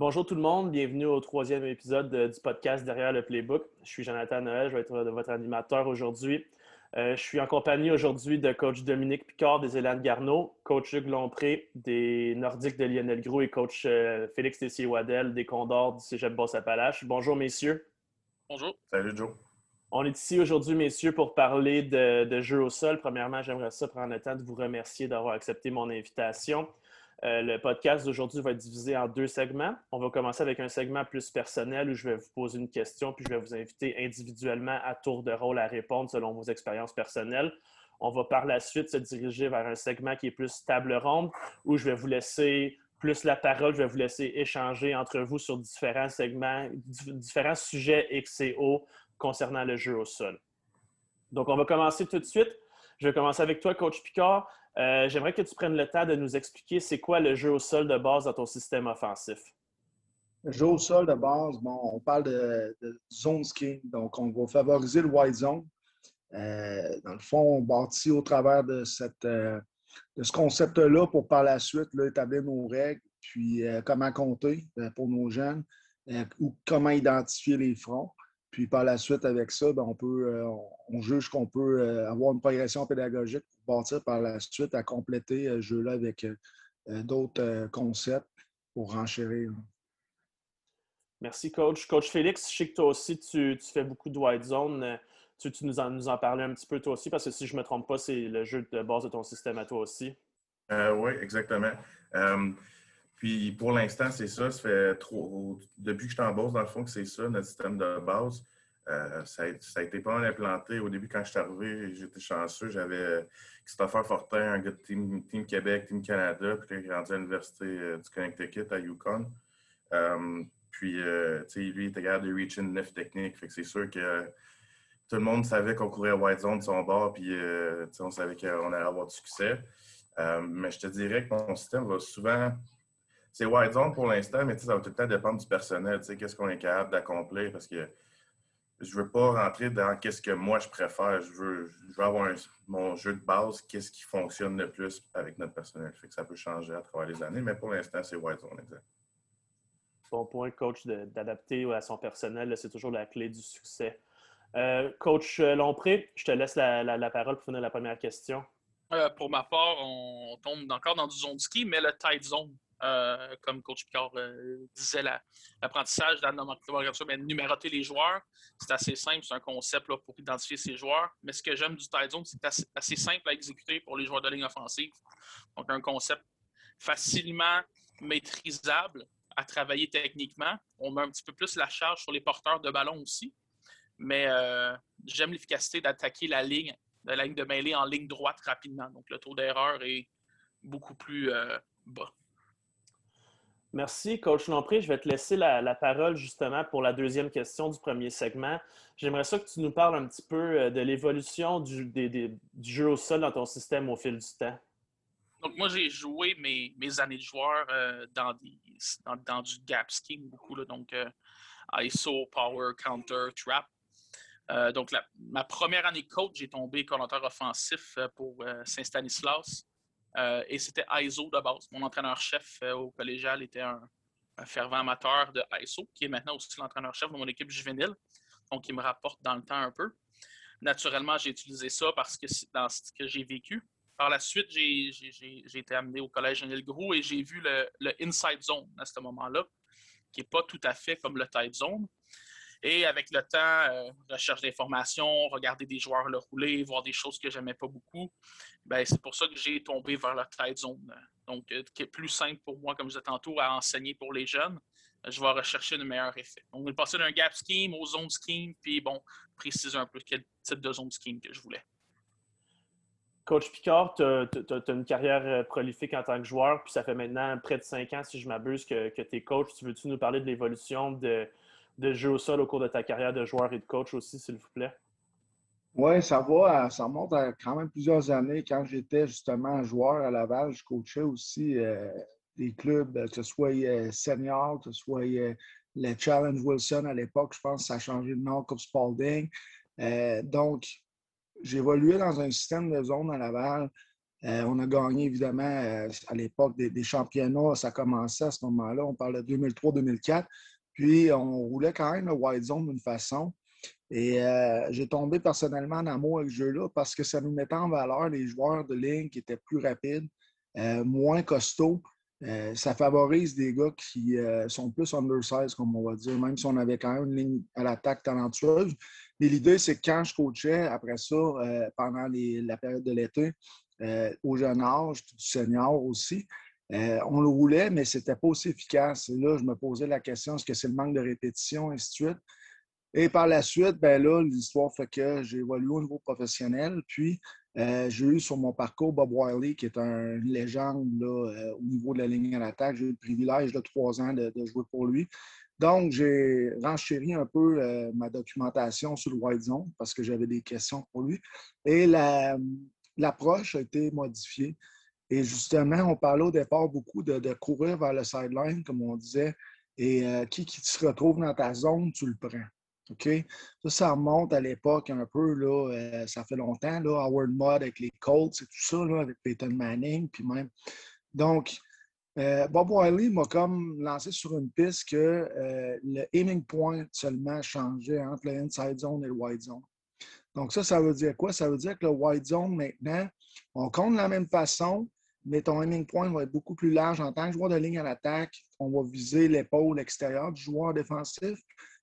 Bonjour tout le monde, bienvenue au troisième épisode du podcast Derrière le Playbook. Je suis Jonathan Noël, je vais être votre animateur aujourd'hui. Euh, je suis en compagnie aujourd'hui de coach Dominique Picard des Élan Garneau, coach Hugues Lompré des Nordiques de Lionel Gros et coach euh, Félix Tessier-Wadel des Condors du Cégep Boss-Appalaches. Bonjour messieurs. Bonjour. Salut Joe. On est ici aujourd'hui, messieurs, pour parler de, de jeu au sol. Premièrement, j'aimerais ça prendre le temps de vous remercier d'avoir accepté mon invitation. Euh, le podcast d'aujourd'hui va être divisé en deux segments. On va commencer avec un segment plus personnel où je vais vous poser une question, puis je vais vous inviter individuellement à tour de rôle à répondre selon vos expériences personnelles. On va par la suite se diriger vers un segment qui est plus table ronde, où je vais vous laisser plus la parole, je vais vous laisser échanger entre vous sur différents segments, différents sujets X et O concernant le jeu au sol. Donc, on va commencer tout de suite. Je vais commencer avec toi, Coach Picard. Euh, j'aimerais que tu prennes le temps de nous expliquer c'est quoi le jeu au sol de base dans ton système offensif. Le jeu au sol de base, bon, on parle de, zone scheme. Donc, on va favoriser le wide zone. Euh, dans le fond, on bâtit au travers de, cette, euh, de ce concept-là pour par la suite établir nos règles, puis comment compter pour nos jeunes, ou comment identifier les fronts. Puis par la suite, avec ça, ben, on, peut, on juge qu'on peut avoir une progression pédagogique partir par la suite à compléter euh, ce jeu-là avec d'autres concepts pour renchérir. Merci, coach. Coach Félix, je sais que toi aussi, tu, fais beaucoup de wide zone. Tu, tu nous, en, nous en parlais un petit peu toi aussi, parce que si je ne me trompe pas, c'est le jeu de base de ton système à toi aussi. oui, exactement. Puis pour l'instant, c'est ça. Ça fait trop. Depuis que je suis en bourse, dans le fond, que c'est ça, notre système de base. Euh, ça, a, été pas mal implanté. Au début, quand je suis arrivé, j'étais chanceux. J'avais euh, Christopher Fortin, un gars de Team, Québec, Team Canada, puis il est à l'Université euh, du Connecticut à Yukon. puis, sais, lui, il était capable de reach in neuf techniques. Fait que c'est sûr que tout le monde savait qu'on courait à White Zone de son bord, puis on savait qu'on allait avoir du succès. mais je te dirais que mon système va souvent c'est wide zone pour l'instant, mais ça va tout le temps dépendre du personnel. Qu'est-ce qu'on est capable d'accomplir? Parce que je ne veux pas rentrer dans qu'est-ce que moi je préfère. Je veux, avoir mon jeu de base, qu'est-ce qui fonctionne le plus avec notre personnel. Fait que ça peut changer à travers les années, mais pour l'instant, c'est wide zone, exact. Bon point, coach, d'adapter à son personnel, c'est toujours la clé du succès. Euh, coach Lompré, je te laisse la, parole pour finir la première question. Euh, pour ma part, on tombe encore dans du zone ski, mais le tight zone. Euh, comme Coach Picard euh, disait, l'apprentissage la, mais numéroter les joueurs, c'est assez simple, c'est un concept là, pour identifier ces joueurs. Mais ce que j'aime du tight zone, c'est assez, assez, simple à exécuter pour les joueurs de ligne offensive. Donc, un concept facilement maîtrisable à travailler techniquement. On met un petit peu plus la charge sur les porteurs de ballon aussi. Mais euh, j'aime l'efficacité d'attaquer la ligne, de la ligne de mêlée en ligne droite rapidement. Donc, le taux d'erreur est beaucoup plus bas. Merci, Coach Lompré. Je vais te laisser la, parole justement pour la deuxième question du premier segment. J'aimerais ça que tu nous parles un petit peu euh, de l'évolution du, jeu au sol dans ton système au fil du temps. Donc, moi, j'ai joué mes, années de joueur euh, dans, du gap scheme beaucoup, donc euh, ISO, Power, Counter, Trap. donc, ma première année coach, j'ai tombé coordinateur offensif pour Saint-Stanislas. Euh, et c'était ISO de base. Mon entraîneur-chef euh, au collégial était un, fervent amateur de ISO, qui est maintenant aussi l'entraîneur-chef de mon équipe juvénile, donc il me rapporte dans le temps un peu. Naturellement, j'ai utilisé ça parce que c'est dans ce que j'ai vécu. Par la suite, j'ai été amené au collège Jean-Yves Gros et j'ai vu le, le, inside zone à ce moment-là, qui n'est pas tout à fait comme le tight zone. Et avec le temps, euh, recherche d'informations, regarder des joueurs le rouler, voir des choses que j'aimais pas beaucoup, ben, c'est pour ça que j'ai tombé vers la trade zone. Donc, euh, qui est plus simple pour moi, comme je disais tantôt, à enseigner pour les jeunes. Je vais rechercher le meilleur effet. Donc, on est passé d'un gap scheme au zone scheme, puis bon, préciser un peu quel type de zone scheme que je voulais. Coach Picard, tu as, une carrière euh, prolifique en tant que joueur, puis ça fait maintenant près de cinq ans, si je m'abuse, que, que tu es coach. Tu veux-tu nous parler de l'évolution de, de jeu au sol au cours de ta carrière de joueur et de coach aussi, s'il vous plaît? Oui, ça va. Ça remonte à quand même plusieurs années. Quand j'étais justement joueur à Laval, je coachais aussi euh, des clubs, que ce soit euh, senior, que ce soit euh, le Challenge Wilson à l'époque. Je pense que ça a changé de nom, comme Spalding. donc, évolué dans un système de zone à Laval on a gagné, évidemment, à l'époque des, championnats. Ça commençait à ce moment-là. On parle de 2003-2004. Puis, on roulait quand même le White Zone d'une façon. Et j'ai tombé personnellement en amour avec ce jeu-là parce que ça nous mettait en valeur les joueurs de ligne qui étaient plus rapides, moins costauds. ça favorise des gars qui sont plus undersized, comme on va dire, même si on avait quand même une ligne à l'attaque talentueuse. Mais l'idée, c'est que quand je coachais, après ça, pendant la période de l'été, au jeune âge, du senior aussi, on le roulait, mais ce n'était pas aussi efficace. Et là, je me posais la question, est-ce que c'est le manque de répétition, et ainsi de suite. Et par la suite, ben là, l'histoire fait que j'ai évolué au niveau professionnel. Puis, euh, j'ai eu sur mon parcours Bob Wiley, qui est un, une légende euh, au niveau de la ligne à l'attaque. J'ai eu le privilège de trois ans de, jouer pour lui. Donc, j'ai renchéri un peu euh, ma documentation sur le White Zone parce que j'avais des questions pour lui. Et l'approche a été modifiée. Et justement, on parlait au départ beaucoup de, courir vers le sideline, comme on disait. Et qui, qui se retrouve dans ta zone, tu le prends. OK? Ça, ça remonte à l'époque un peu, là, euh, ça fait longtemps, là, Howard Mudd avec les Colts et tout ça, là, avec Peyton Manning, puis même. Donc, euh, Bob Wiley m'a comme lancé sur une piste que euh, le aiming point seulement changeait entre le inside zone et le wide zone. Donc, ça, ça veut dire quoi? Ça veut dire que le wide zone, maintenant, on compte de la même façon, mais ton aiming point va être beaucoup plus large. En tant que joueur de ligne à l'attaque, on va viser l'épaule extérieure du joueur défensif.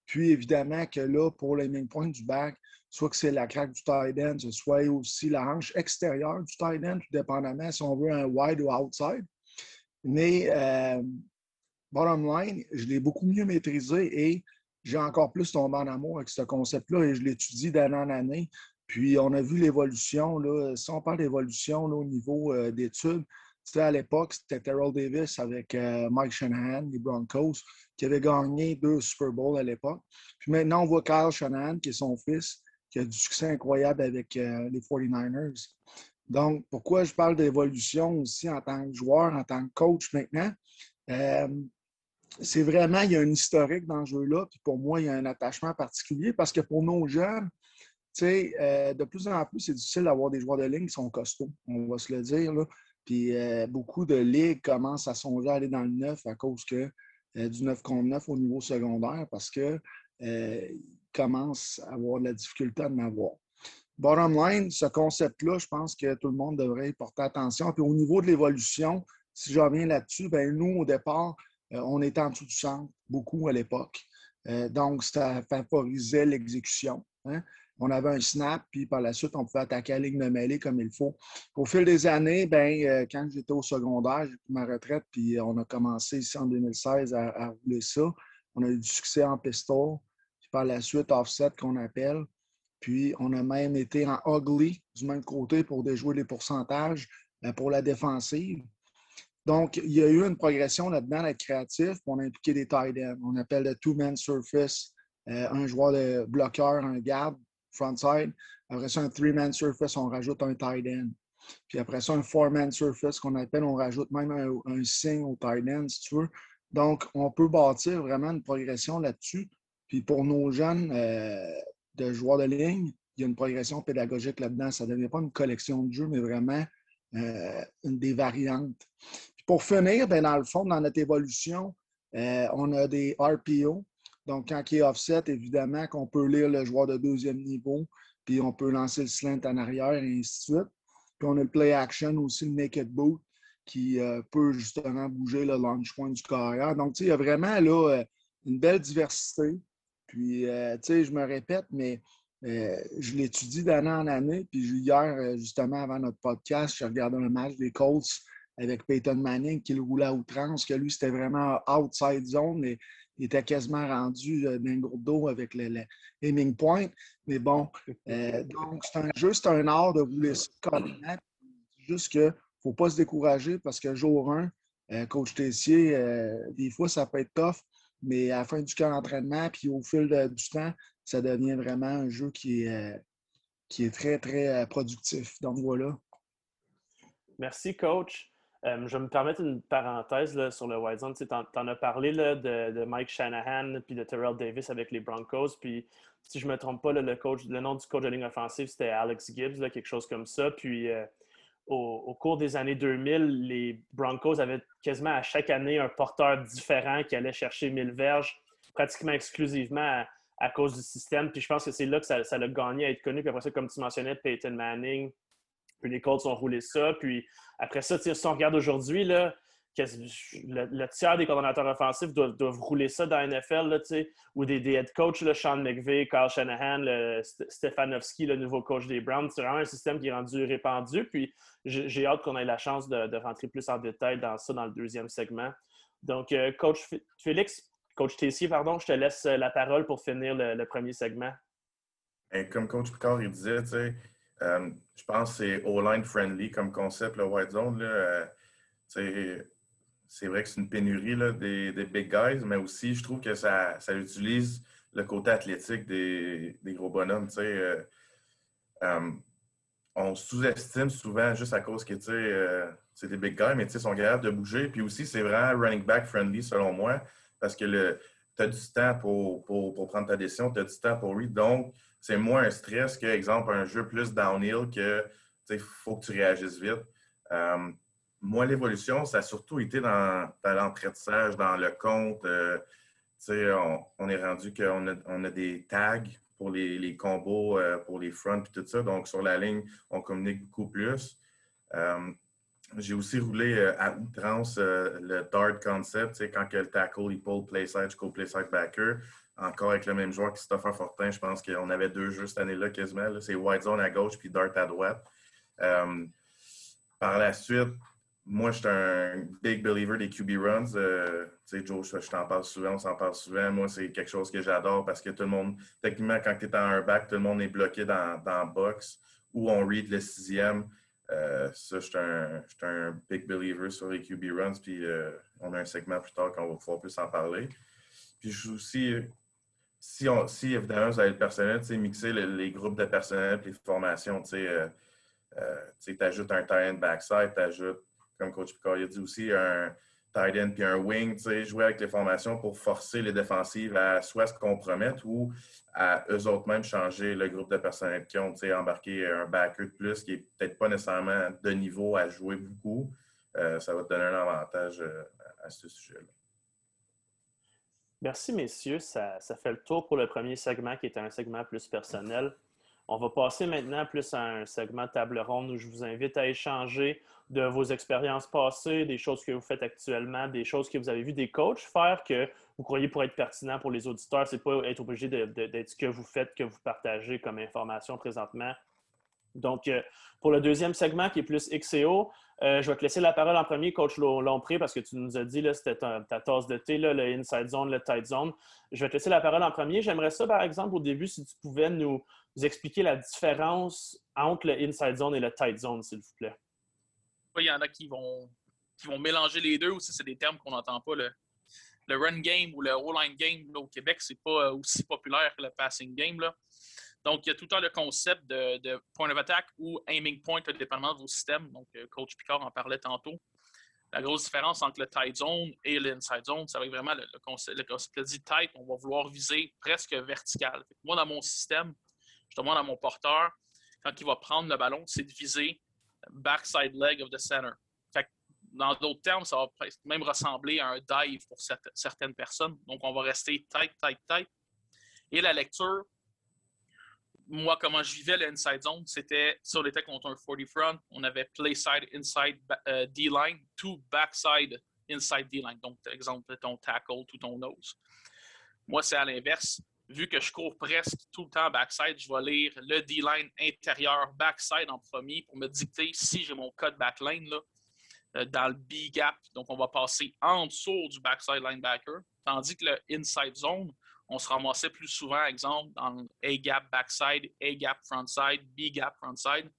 Puis, évidemment, que là, pour les main points du back, soit que c'est la craque du tight end, soit aussi la hanche extérieure du tight end, tout dépendamment si on veut un wide ou outside. Mais, euh, bottom line, je l'ai beaucoup mieux maîtrisé et j'ai encore plus tombé en amour avec ce concept-là et je l'étudie d'année en année. Puis, on a vu l'évolution. Si on parle d'évolution au niveau euh, d'études, à l'époque, c'était Terrell Davis avec euh, Mike Shanahan, les Broncos, qui avait gagné deux Super Bowls à l'époque. Puis maintenant, on voit Kyle Shanahan, qui est son fils, qui a du succès incroyable avec euh, les 49ers. Donc, pourquoi je parle d'évolution aussi en tant que joueur, en tant que coach maintenant? Euh, c'est vraiment, il y a un historique dans ce jeu-là, puis pour moi, il y a un attachement particulier parce que pour nos jeunes, sais, de plus en plus, c'est difficile d'avoir des joueurs de ligne qui sont costauds, on va se le dire. Là. Puis euh, beaucoup de ligues commencent à songer à aller dans le neuf à cause que, euh, du 9 contre 9 au niveau secondaire parce qu'ils euh, commencent à avoir de la difficulté à en avoir. Bottom line, ce concept-là, je pense que tout le monde devrait y porter attention. Puis au niveau de l'évolution, si je reviens là-dessus, ben nous, au départ, on était en dessous du centre, beaucoup à l'époque. donc, ça favorisait l'exécution. Hein on avait un snap, puis par la suite, on pouvait attaquer la ligne de mêlée comme il faut. Au fil des années, ben, euh, quand j'étais au secondaire, j'ai pris ma retraite, puis on a commencé ici en 2016 à, rouler ça. On a eu du succès en pistol, puis par la suite, offset qu'on appelle. Puis on a même été en ugly du même côté pour déjouer les pourcentages euh, pour la défensive. Donc, il y a eu une progression là-dedans, d'être créatif, on a impliqué des tight ends. On appelle le two-man surface, euh, un joueur de bloqueur, un garde, frontside. Après ça, un three-man surface, on rajoute un tight end. Puis après ça, un four-man surface qu'on appelle, on rajoute même un, un signe au tight end, si tu veux. Donc, on peut bâtir vraiment une progression là-dessus. Puis pour nos jeunes euh, de joueurs de ligne, il y a une progression pédagogique là-dedans. Ça ne devient pas une collection de jeux, mais vraiment euh, une des variantes. Puis pour finir, bien, dans le fond, dans notre évolution, euh, on a des RPO, donc, quand il est offset, évidemment qu'on peut lire le joueur de deuxième niveau, puis on peut lancer le slant en arrière et ainsi de suite. Puis on a le play action aussi, le naked boot, qui euh, peut justement bouger le launch point du carrière. Donc, tu sais, il y a vraiment là, euh, une belle diversité. Puis, euh, tu sais, je me répète, mais je l'étudie d'année en année. Puis hier, justement, avant notre podcast, j'ai regardé un match des Colts avec Peyton Manning qui le roulait à outrance, que lui, c'était vraiment outside zone, il était quasiment rendu euh, d'un gros dos avec le, aiming point. Mais bon, euh, donc c'est un jeu, c'est un art de rouler ça correctement. Juste qu'il ne faut pas se décourager parce que jour 1, euh, coach Tessier, des fois, ça peut être tough, mais à la fin du camp d'entraînement, puis au fil du temps, ça devient vraiment un jeu qui est, qui est très, très productif. Donc voilà. Merci, coach. Euh, je vais me permettre une parenthèse là, sur le White Zone. Tu en, as parlé là, de, Mike Shanahan puis de Terrell Davis avec les Broncos. Puis, si je ne me trompe pas, le, coach, le nom du coach de ligne offensive, c'était Alex Gibbs, quelque chose comme ça. Puis, euh, au, cours des années 2000, les Broncos avaient quasiment à chaque année un porteur différent qui allait chercher 1000 verges, pratiquement exclusivement à, cause du système. Puis je pense que c'est là que ça, ça a gagné à être connu. Puis après ça, comme tu mentionnais, Peyton Manning, puis les Colts ont roulé ça. Puis après ça, si on regarde aujourd'hui, là, le, tiers des coordonnateurs offensifs doivent, rouler ça dans la NFL, ou des, head coachs, là, Sean McVay, Carl Shanahan, le, Stefanowski, le nouveau coach des Browns. C'est vraiment un système qui est rendu répandu. Puis j'ai hâte qu'on ait la chance de, rentrer plus en détail dans ça dans le deuxième segment. Donc, euh, coach Félix, coach Tessier, pardon, je te laisse la parole pour finir le, premier segment. comme coach Picard il disait, euh, je pense que c'est all-line friendly comme concept, le White Zone. Euh, c'est vrai que c'est une pénurie des, big guys, mais aussi, je trouve que ça, utilise le côté athlétique des, gros bonhommes. Euh, on sous-estime souvent juste à cause que c'est des big guys, mais ils sont capables de bouger. Puis aussi, c'est vraiment running back friendly selon moi, parce que tu as du temps pour, prendre ta décision, tu as du temps pour read. Donc, c'est moins un stress que, exemple, un jeu plus downhill que il faut que tu réagisses vite moi, l'évolution, ça a surtout été dans, dans dans le compte. Euh, on, on, est rendu qu'on a, on a des tags pour les, combos, euh, pour les fronts et tout ça. Donc, sur la ligne, on communique beaucoup plus. Euh, j'ai aussi roulé à outrance le dart concept, quand que le tackle, il pull play side, je play side backer. Encore avec le même joueur, Christopher Fortin, je pense qu'on avait deux jeux cette année-là quasiment. C'est white zone à gauche puis dart à droite. par la suite, moi, je suis un big believer des QB runs. Euh, tu sais, Joe, je, t'en parle souvent, on s'en parle souvent. Moi, c'est quelque chose que j'adore parce que tout le monde, techniquement, quand tu es en un back, tout le monde est bloqué dans, box ou on read le sixième. Euh, ça, je suis un, un, big believer sur les QB runs. Puis euh, on a un segment plus tard qu'on va pouvoir plus en parler. Puis je suis aussi, si, on, si évidemment vous avez le personnel, mixer les groupes de personnel et les formations, tu sais, tu ajoutes un tie-end backside, tu ajoutes comme coach Picard a dit aussi, un tight end puis un wing, jouer avec les formations pour forcer les défensives à soit se compromettre ou à eux autres mêmes changer le groupe de personnel qui ont embarqué un backer de plus qui n'est peut-être pas nécessairement de niveau à jouer beaucoup. Euh, ça va te donner un avantage euh, à ce sujet-là. Merci, messieurs. Ça, fait le tour pour le premier segment qui était un segment plus personnel. On va passer maintenant plus à un segment table ronde où je vous invite à échanger de vos expériences passées, des choses que vous faites actuellement, des choses que vous avez vu des coachs faire que vous croyez pour être pertinent pour les auditeurs. Ce n'est pas être obligé d'être ce que vous faites, que vous partagez comme information présentement. Donc, euh, pour le deuxième segment qui est plus XCO, euh, je vais te laisser la parole en premier, coach Lompré, parce que tu nous as dit, c'était ta, tasse de thé, là, le inside zone, le tight zone. Je vais te laisser la parole en premier. J'aimerais ça, par exemple, au début, si tu pouvais nous, expliquer la différence entre le inside zone et le tight zone, s'il vous plaît. Il y en a qui vont, qui vont mélanger les deux aussi, c'est des termes qu'on n'entend pas. Le, le, run game ou le all-line game au Québec, c'est pas aussi populaire que le passing game. Là. Donc, il y a tout le temps le concept de, point of attack ou aiming point, dépendamment de vos systèmes. Donc, euh, Coach Picard en parlait tantôt. La grosse différence entre le tight zone et l'inside zone, c'est vraiment le, concept, le concept tight, on va vouloir viser presque vertical. Moi, dans mon système, demande à mon porteur, quand il va prendre le ballon, c'est de viser backside leg of the center. dans d'autres termes, ça va même ressembler à un dive pour certaines personnes. Donc, on va rester tight, tight, tight. Et la lecture, moi, comment je vivais le inside zone, c'était si on était contre un 40 front, on avait play side, inside euh, D-line, to backside, inside D-line. Donc, par exemple, ton tackle, tout ton nose. Moi, c'est à l'inverse. Vu que je cours presque tout le temps backside, je vais lire le D-line intérieur backside en premier pour me dicter si j'ai mon code backline là, euh, dans le B-gap. Donc, on va passer en dessous du backside linebacker. Tandis que le inside zone, on se ramassait plus souvent, exemple, dans A-gap backside, A-gap frontside, B-gap frontside.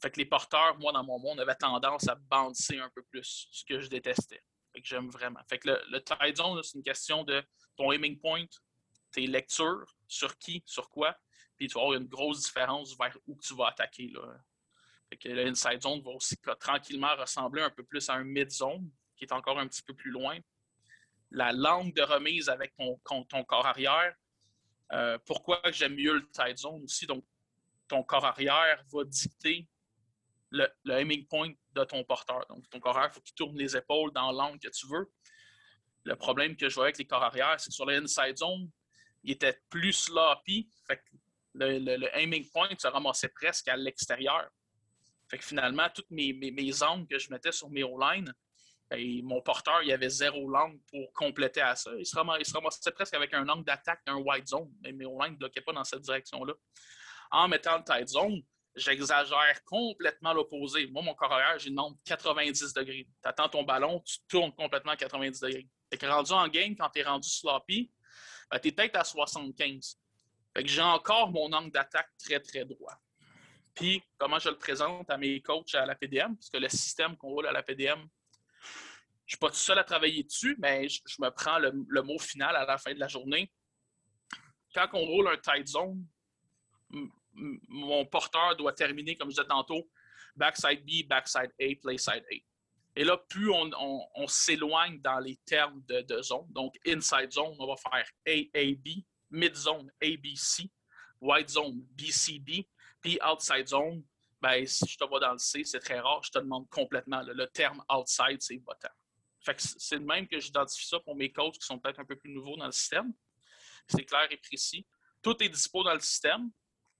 Fait les porteurs, moi, dans mon monde, avaient tendance à bouncer un peu plus, ce que je détestais. Fait que j'aime vraiment. Fait que le, le tight zone, c'est une question de ton aiming point, tes lectures, sur qui, sur quoi, puis tu vas avoir une grosse différence vers où tu vas attaquer. Là. Fait que le inside zone va aussi tranquillement ressembler un peu plus à un mid zone, qui est encore un petit peu plus loin la langue de remise avec ton, ton corps arrière. Euh, pourquoi j'aime mieux le tight zone aussi? Donc, ton corps arrière va dicter le, aiming point de ton porteur. Donc, ton corps arrière, il faut qu'il tourne les épaules dans l'angle que tu veux. Le problème que je vois avec les corps arrière, c'est que sur l'inside zone, il était plus sloppy. Fait le, aiming point se ramassait presque à l'extérieur. Fait que finalement, toutes mes, mes, angles que je mettais sur mes O-line, ben, mon porteur, il avait zéro langue pour compléter à ça. Il se, ramassait, presque avec un angle d'attaque d'un wide zone, mais mes O-line ne bloquaient pas dans cette direction-là. En mettant le tight zone, j'exagère complètement l'opposé. Moi, mon corps j'ai une onde 90 degrés. Tu attends ton ballon, tu tournes complètement à 90 degrés. Fait que rendu en game, quand tu es rendu sloppy, ben, tu es peut-être à 75. Fait que j'ai encore mon angle d'attaque très, très droit. Puis, comment je le présente à mes coachs à la PDM, parce que le système qu'on roule à la PDM, je ne suis pas tout seul à travailler dessus, mais je, me prends le, mot final à la fin de la journée. Quand on roule un tight zone, mon porteur doit terminer, comme je disais tantôt, backside B, backside A, playside A. Et là, plus on, s'éloigne dans les termes de, zone, donc inside zone, on va faire AAB, mid zone ABC, wide zone BCD, puis outside zone, ben, si je te vois dans le C, c'est très rare, je te demande complètement. le terme outside, c'est c'est le même que j'identifie ça pour mes coachs qui sont peut-être un peu plus nouveaux dans le système. C'est clair et précis. Tout est dispo dans le système.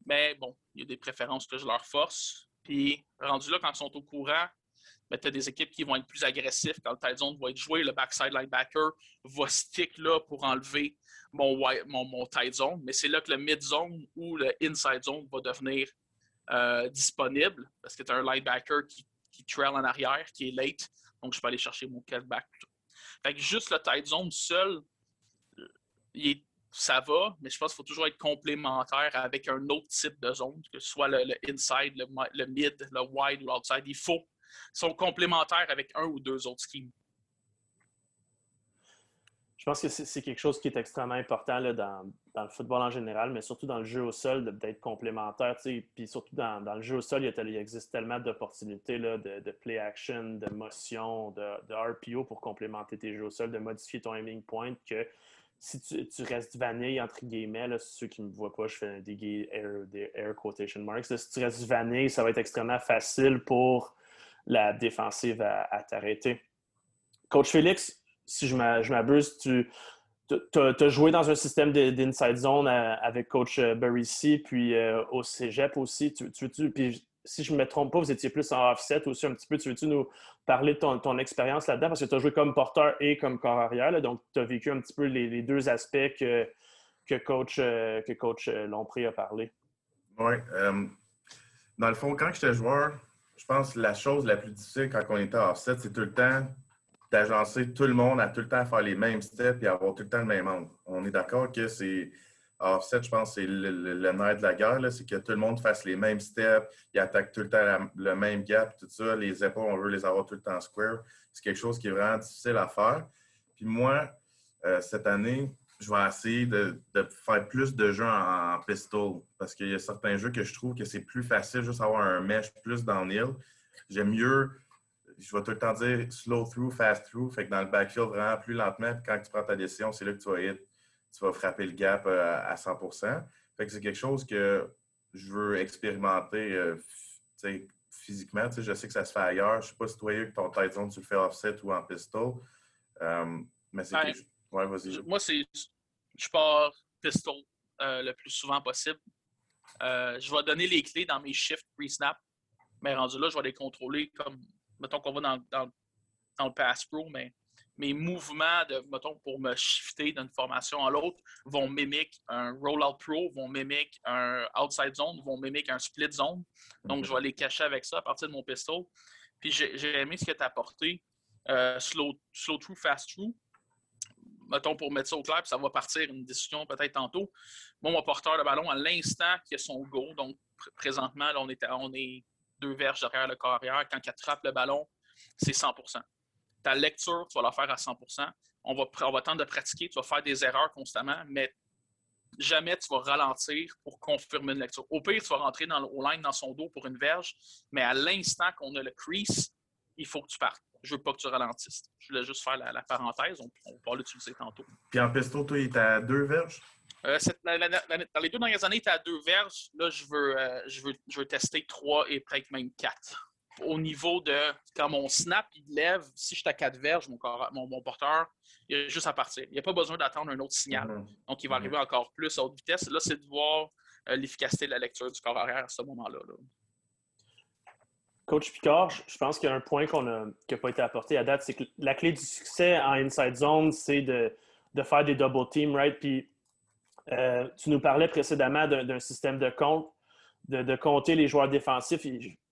Mais bon, il y a des préférences que je leur force. Puis, rendu là, quand ils sont au courant, ben, tu as des équipes qui vont être plus agressives quand le tight zone va être joué. Le backside linebacker va stick là pour enlever mon, mon, mon tight zone. Mais c'est là que le mid zone ou le inside zone va devenir euh, disponible parce que tu as un linebacker qui, qui trail en arrière, qui est late. Donc, je peux aller chercher mon cutback. Fait que juste le tight zone seul, il est ça va, mais je pense qu'il faut toujours être complémentaire avec un autre type de zone, que ce soit le, inside, le, mid, le wide ou l'outside. Il faut. Ils sont complémentaires avec un ou deux autres schemes. Je pense que c'est quelque chose qui est extrêmement important là, dans, le football en général, mais surtout dans le jeu au sol, d'être complémentaire. Puis surtout dans, le jeu au sol, il, existe tellement d'opportunités de, de, play action, de motion, de, RPO pour complémenter tes jeux au sol, de modifier ton aiming point que si tu, restes vanille, entre guillemets, ceux qui ne me voient pas, je fais des, air, air quotation marks. si tu restes vanille, ça va être extrêmement facile pour la défensive à, t'arrêter. Coach Félix, si je m'abuse, tu as, joué dans un système d'inside zone euh, avec Coach euh, Barry puis euh, au cégep aussi. Puis si je ne me trompe pas, vous étiez plus en offset aussi un petit peu. Tu veux-tu nous parler de ton, expérience là-dedans? Parce que tu as joué comme porteur et comme corps arrière. donc, tu as vécu un petit peu les, deux aspects que, que coach, que coach Lompré a parlé. Oui. Dans le fond, quand j'étais joueur, je pense que la chose la plus difficile quand on était offset, c'est tout le temps d'agencer tout le monde à tout le temps faire les mêmes steps et avoir tout le temps le même angle. On est d'accord que c'est Offset, je pense, c'est le, le, nerf de la guerre, c'est que tout le monde fasse les mêmes steps, il attaque tout le temps le même gap, tout ça. Les épaules, on veut les avoir tout le temps square. C'est quelque chose qui est vraiment difficile à faire. Puis moi, euh, cette année, je vais essayer de, faire plus de jeux en, pistol parce qu'il y a certains jeux que je trouve que c'est plus facile juste avoir un mesh plus downhill. J'aime mieux, je vais tout le temps dire slow through, fast through. Fait que dans le backfield, vraiment plus lentement. Puis quand tu prends ta décision, c'est là que tu vas hit tu vas frapper le gap euh, à 100 Fait que c'est quelque chose que je veux expérimenter euh, physiquement. je sais que ça se fait ailleurs. Je ne sais pas si toi, que ton tight zone, tu le fais offset ou en pistol. Euh, mais c'est ben, ouais, vas-y. Moi, c'est je pars pistol le plus souvent possible. je vais donner les clés dans mes shifts pre-snap, mais rendu là, je vais les contrôler comme, mettons qu'on va dans, dans, dans le pass pro, mais mes mouvements de, mettons, pour me shifter d'une formation à l'autre vont mimiquer un rollout pro, vont mimiquer un outside zone, vont mimiquer un split zone. Donc, je vais les cacher avec ça à partir de mon pistol. Puis, j'ai aimé ce que tu as apporté. Euh, slow, slow through, fast through. Mettons, pour mettre ça au clair, puis ça va partir une discussion peut-être tantôt. Moi, mon porteur de ballon, à l'instant qu'il a son go, donc présentement, là, on, est, on est deux verges derrière le corps arrière. Quand il attrape le ballon, c'est 100% ta lecture, tu vas la faire à 100% on va, on va tenter de pratiquer, tu vas faire des erreurs constamment, mais jamais tu vas ralentir pour confirmer une lecture. Au pire, tu vas rentrer dans le line dans son dos pour une verge, mais à l'instant qu'on a le crease, il faut que tu partes. Je veux pas que tu ralentisses. Je voulais juste faire la, parenthèse. On, on va l'utiliser tantôt. Puis en pesto, toi, il à deux verges? Euh, dans les deux dernières années, était à deux verges. Là, je veux, euh, je veux, je veux tester trois et peut-être même quatre. au niveau de quand mon snap il lève, si je suis à 4 verges, mon, mon, porteur, il a juste à partir. Il n'y a pas besoin d'attendre un autre signal. Mm-hmm. Donc, il va arriver encore plus à haute vitesse. Là, c'est de voir euh, l'efficacité de la lecture du corps arrière à ce moment-là. Coach Picard, je pense qu'il y a un point qu'on qui n'a pas été apporté à date, c'est que la clé du succès en inside zone, c'est de, faire des double teams, right? Puis euh, tu nous parlais précédemment d'un système de compte, de, compter les joueurs défensifs.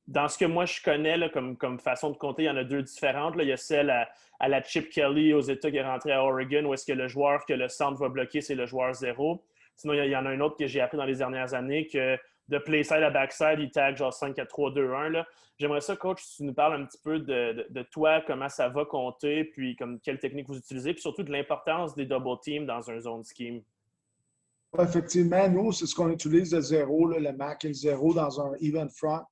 dans ce que moi je connais comme, façon de compter, il y en a deux différentes. Il y a celle à, la Chip Kelly aux États qui est rentré à Oregon, où est-ce que le joueur que le centre va bloquer, c'est le joueur zéro. Sinon, il y, en a un autre que j'ai appris dans les dernières années que de play side à backside, il tag genre 5 4 3 2 1. J'aimerais ça, coach, tu nous parles un petit peu de, toi, comment ça va compter, puis comme quelle technique vous utilisez, puis surtout de l'importance des double teams dans un zone scheme. Effectivement, nous, c'est ce qu'on utilise de zéro, le Mac et le zéro dans un even front.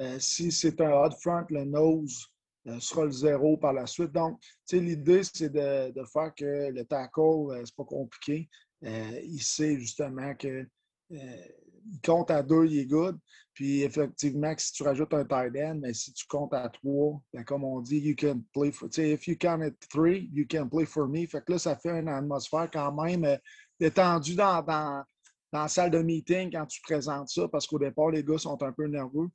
Euh, si c'est un odd front, le nose euh, sera le zéro par la suite. Donc, l'idée, c'est de, faire que le tackle, euh, c'est pas compliqué. il sait justement que il compte à deux, il est good. Puis effectivement, si tu rajoutes un tight end, mais si tu comptes à trois, ben, comme on dit, you can play for. If you count at three, you can play for me. Fait que là, ça fait une atmosphère quand même détendu dans, dans, la salle de meeting quand tu présentes ça, parce qu'au départ, les gars sont un peu nerveux.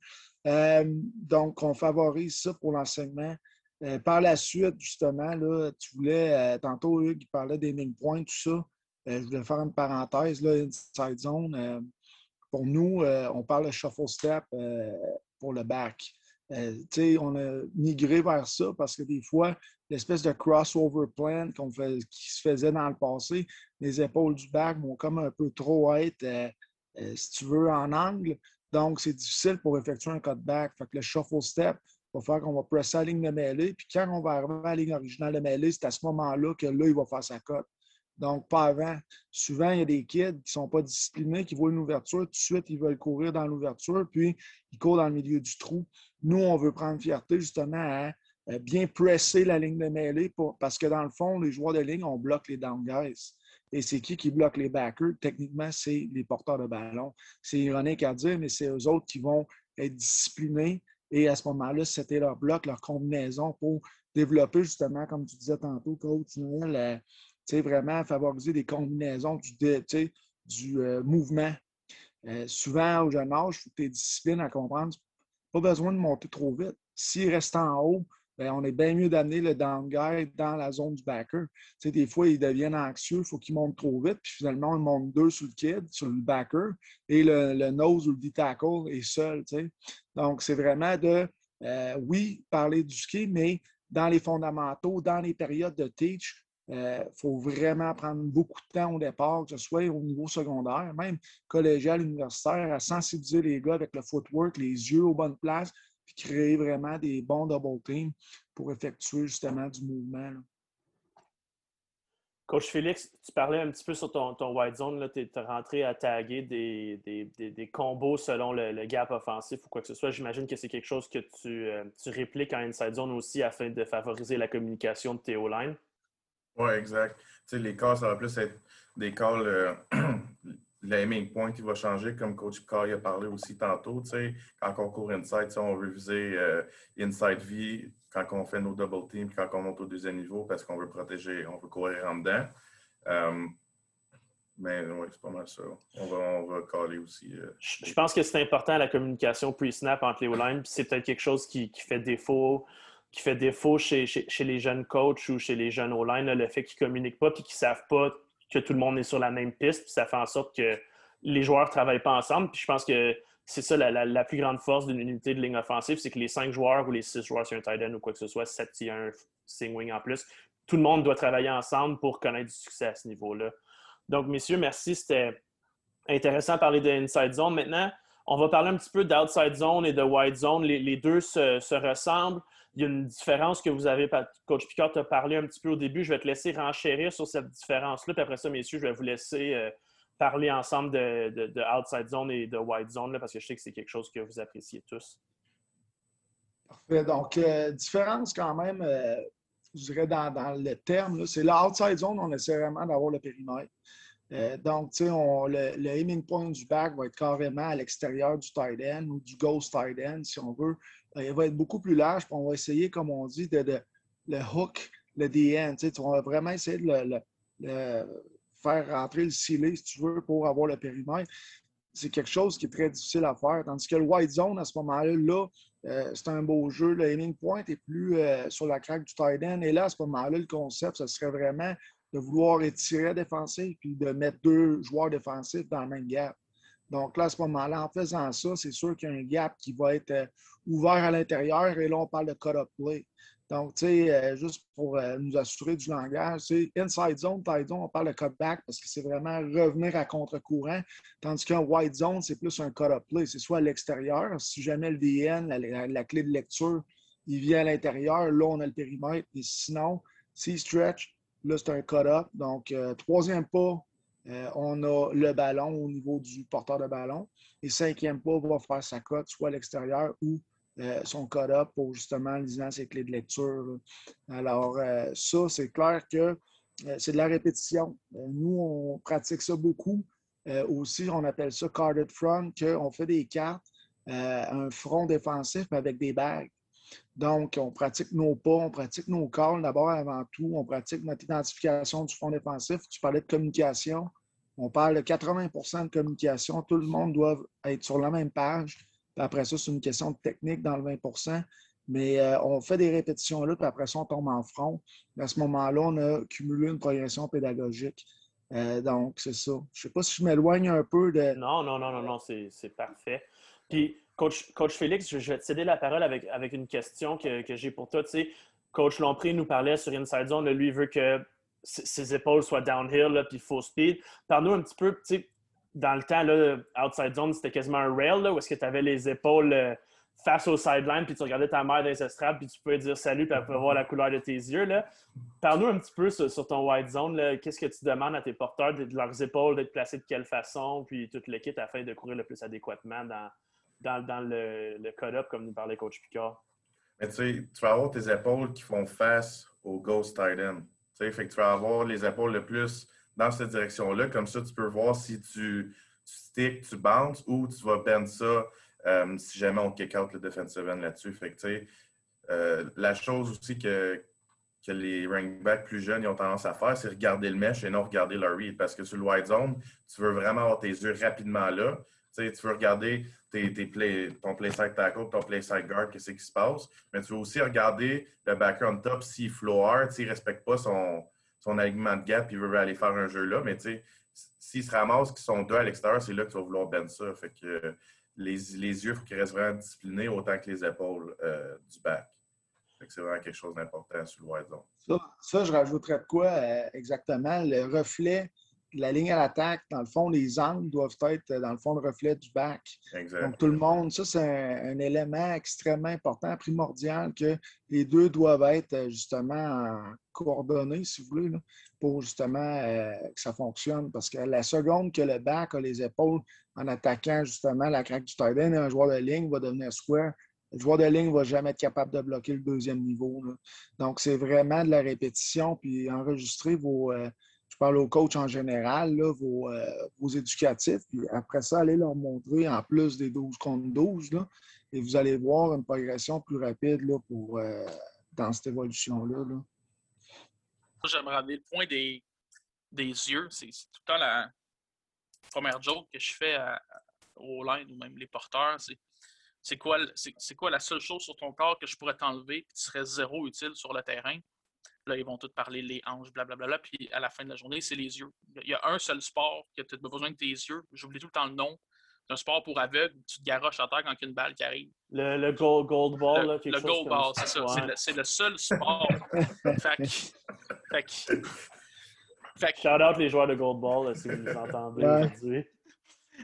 Euh, donc, on favorise ça pour l'enseignement. Euh, par la suite, justement, là, tu voulais, euh, tantôt, Hugues, il parlait des main points, tout ça. je voulais faire une parenthèse, là, Inside Zone. pour nous, on parle de shuffle step pour le back. On a migré vers ça parce que des fois, l'espèce de crossover plan qui se faisait dans le passé. Les épaules du back vont comme un peu trop être, euh, euh, si tu veux, en angle. Donc, c'est difficile pour effectuer un cutback. Fait que le shuffle step va faire qu'on va presser la ligne de mêlée. Puis quand on va arriver à la ligne originale de mêlée, c'est à ce moment-là que là, il va faire sa cote. Donc, pas avant. Souvent, il y a des kids qui ne sont pas disciplinés, qui voient une ouverture, tout de suite, ils veulent courir dans l'ouverture, puis ils courent dans le milieu du trou. Nous, on veut prendre fierté justement à euh, bien presser la ligne de mêlée parce que dans le fond, les joueurs de ligne, on bloque les down guys. Et c'est qui qui bloque les backers? Techniquement, c'est les porteurs de ballon. C'est ironique à dire, mais c'est eux autres qui vont être disciplinés et à ce moment-là, c'était leur bloc, leur combinaison pour développer justement, comme tu disais tantôt, coach Noël, euh, vraiment favoriser des combinaisons du, du euh, mouvement. souvent, au jeune âge, il faut que tu à comprendre. Pas besoin de monter trop vite. S'il reste en haut, ben, on est bien mieux d'amener le down guy dans la zone du backer. Tu des fois, ils deviennent anxieux, il faut qu'ils montent trop vite, puis finalement, ils montent deux sur le kid, sur le backer, et le, nose ou le D-tackle est seul. Donc, c'est vraiment de, euh, oui, parler du ski, mais dans les fondamentaux, dans les périodes de teach, il euh, faut vraiment prendre beaucoup de temps au départ, que ce soit au niveau secondaire, même collégial, universitaire, à sensibiliser les gars avec le footwork, les yeux aux bonnes places, puis créer vraiment des bons double teams pour effectuer justement du mouvement. Coach Félix, tu parlais un petit peu sur ton, ton wide zone. Tu es, rentré à taguer des, combos selon le, gap offensif ou quoi que ce soit. J'imagine que c'est quelque chose que tu, euh, tu, répliques en inside zone aussi afin de favoriser la communication de tes O-line. Oui, exact. Les calls, ça va plus être des calls euh, l'aiming point qui va changer, comme Coach Carr a parlé aussi tantôt. Quand on court inside, on veut viser euh, inside V quand on fait nos double teams, quand on monte au deuxième niveau, parce qu'on veut protéger, on veut courir en dedans. Euh, mais oui, c'est pas mal ça. On va, on va caler aussi. Euh, je pense que c'est important la communication pre-snap entre les O-line. C'est peut-être quelque chose qui, fait défaut qui fait défaut chez, chez, les jeunes coachs ou chez les jeunes O-line, le fait qu'ils ne communiquent pas et qu'ils ne savent pas que tout le monde est sur la même piste, puis ça fait en sorte que les joueurs ne travaillent pas ensemble. Puis je pense que c'est ça la, plus grande force d'une unité de ligne offensive, c'est que les cinq joueurs ou les six joueurs sur un tight end ou quoi que ce soit, sept y a un sing wing en plus, tout le monde doit travailler ensemble pour connaître du succès à ce niveau-là. Donc, messieurs, merci. C'était intéressant de parler de inside zone. Maintenant, on va parler un petit peu d'outside zone et de wide zone. Les, deux se, ressemblent. Il y a une différence que vous avez, Coach Picard t'a parlé un petit peu au début. Je vais te laisser renchérir sur cette différence-là. Puis après ça, messieurs, je vais vous laisser euh, parler ensemble de, outside zone et de wide zone parce que je sais que c'est quelque chose que vous appréciez tous. Parfait. Donc, euh, différence quand même, euh, je dirais dans, le terme, c'est l'outside zone, on essaie vraiment d'avoir le périmètre. Donc, tu sais, le, aiming point du back va être carrément à l'extérieur du tight end ou du ghost tight end, si on veut. il va être beaucoup plus large, puis on va essayer, comme on dit, de, le hook, le DN. Tu, sais, tu vas vraiment essayer de le, faire rentrer le ceiling, si tu veux, pour avoir le périmètre c'est quelque chose qui est très difficile à faire. Tandis que le white zone, à ce moment-là, là, euh, c'est un beau jeu. Le aiming point est plus euh, sur la craque du tight end. Et là, à ce moment-là, le concept, ce serait vraiment de vouloir étirer défensif puis de mettre deux joueurs défensifs dans le même gap. Donc là, à ce moment-là, en faisant ça, c'est sûr qu'il y a un gap qui va être euh, ouvert à l'intérieur. Et là, on parle de cut-up play. Donc, tu sais, euh, juste pour euh, nous assurer du langage, c'est inside zone, tight zone, on parle de cutback parce que c'est vraiment revenir à contre-courant. Tandis qu'un white zone, c'est plus un cut-up play. C'est soit à l'extérieur, si jamais le DN, la, clé de lecture, il vient à l'intérieur, là, on a le périmètre. Et sinon, s'il stretch, là, c'est un cut-up. Donc, euh, troisième pas, on a le ballon au niveau du porteur de ballon. Et cinquième pas, on va faire sa cote, soit à l'extérieur ou euh, son code-up pour justement lisant ses clés de lecture. Alors, euh, ça, c'est clair que euh, c'est de la répétition. nous, on pratique ça beaucoup. aussi, on appelle ça carded front, qu'on fait des cartes, un front défensif, avec des bagues. Donc, on pratique nos pas, on pratique nos calls d'abord avant tout, on pratique notre identification du front défensif. Tu parlais de communication. On parle de 80% de communication. Tout le monde doit être sur la même page après ça, c'est une question de technique dans le 20% mais euh, on fait des répétitions là, puis après ça, on tombe en front. À ce moment-là, on a cumulé une progression pédagogique. Euh, donc, c'est ça. Je ne sais pas si je m'éloigne un peu de. Non, non, non, non, non, c'est parfait. Puis, coach, coach Félix, je, vais te céder la parole avec, avec une question que, j'ai pour toi. Tu sais, coach Lompré nous parlait sur Inside Zone. Lui, veut que ses épaules soient downhill, puis full speed. Parle-nous un petit peu, tu sais, dans le temps, là, outside zone, c'était quasiment un rail, là, où est-ce que tu avais les épaules euh, face au sideline, puis tu regardais ta mère dans les estrades, puis tu pouvais dire salut, puis elle voir la couleur de tes yeux. Parle-nous un petit peu sur, ton wide zone. Qu'est-ce que tu demandes à tes porteurs de, leurs épaules, d'être placés de quelle façon, puis toute l'équipe afin de courir le plus adéquatement dans, dans, le, le code-up, comme nous parlait Coach Picard? Mais tu sais, tu vas avoir tes épaules qui font face au ghost tight end. Tu sais, fait que tu vas avoir les épaules le plus dans cette direction-là. Comme ça, tu peux voir si tu, tu stick, tu bounce ou tu vas bend ça euh, si jamais on kick out le defensive end là-dessus. Fait que, euh, la chose aussi que, que les running backs plus jeunes ont tendance à faire, c'est regarder le mesh et non regarder le read. Parce que sur le wide zone, tu veux vraiment avoir tes yeux rapidement là. tu veux regarder tes, tes ton play side tackle, ton play side guard, qu'est-ce qui se passe? Mais tu veux aussi regarder le backer on top s'il floor, s'il ne respecte pas son, son alignement de gap, il veut aller faire un jeu là. Mais s'ils se ramassent qu'ils sont deux à l'extérieur, c'est là que tu vas vouloir bend ça. Fait que les, les, yeux, il faut qu'ils restent vraiment disciplinés autant que les épaules euh, du back. c'est vraiment quelque chose d'important sur le wide zone. Ça, ça, je rajouterais de quoi euh, exactement? Le reflet la ligne à l'attaque, dans le fond, les angles doivent être dans le fond le reflet du back. Donc, tout le monde, ça, c'est un, élément extrêmement important, primordial, que les deux doivent être justement coordonnés, si vous voulez, pour justement euh, que ça fonctionne. Parce que la seconde que le back a les épaules en attaquant justement la craque du tight end, un joueur de ligne va devenir square. Le joueur de ligne ne va jamais être capable de bloquer le deuxième niveau. Donc, c'est vraiment de la répétition, puis enregistrer vos. Euh, parle aux coachs en général, euh, vos, éducatifs, puis après ça, allez leur montrer en plus des 12 contre 12, là, et vous allez voir une progression plus rapide là, pour, euh, dans cette évolution-là. Là. J'aimerais amener le point des, yeux. C'est tout le temps la première joke que je fais à, aux ou même les porteurs. C'est quoi, quoi la seule chose sur ton corps que je pourrais t'enlever et qui serait zéro utile sur le terrain? Là, ils vont tous parler les hanches, blablabla. Puis à la fin de la journée, c'est les yeux. Il y a un seul sport que tu as besoin de tes yeux. J'oublie tout le temps le nom. C'est un sport pour aveugles. Tu te garoches à terre quand il y a une balle qui arrive. Le, gold, gold, ball. Le, le gold ball, c'est ça. C'est le, seul sport. fait que, fait Shout out les joueurs de gold ball si vous nous entendez aujourd'hui.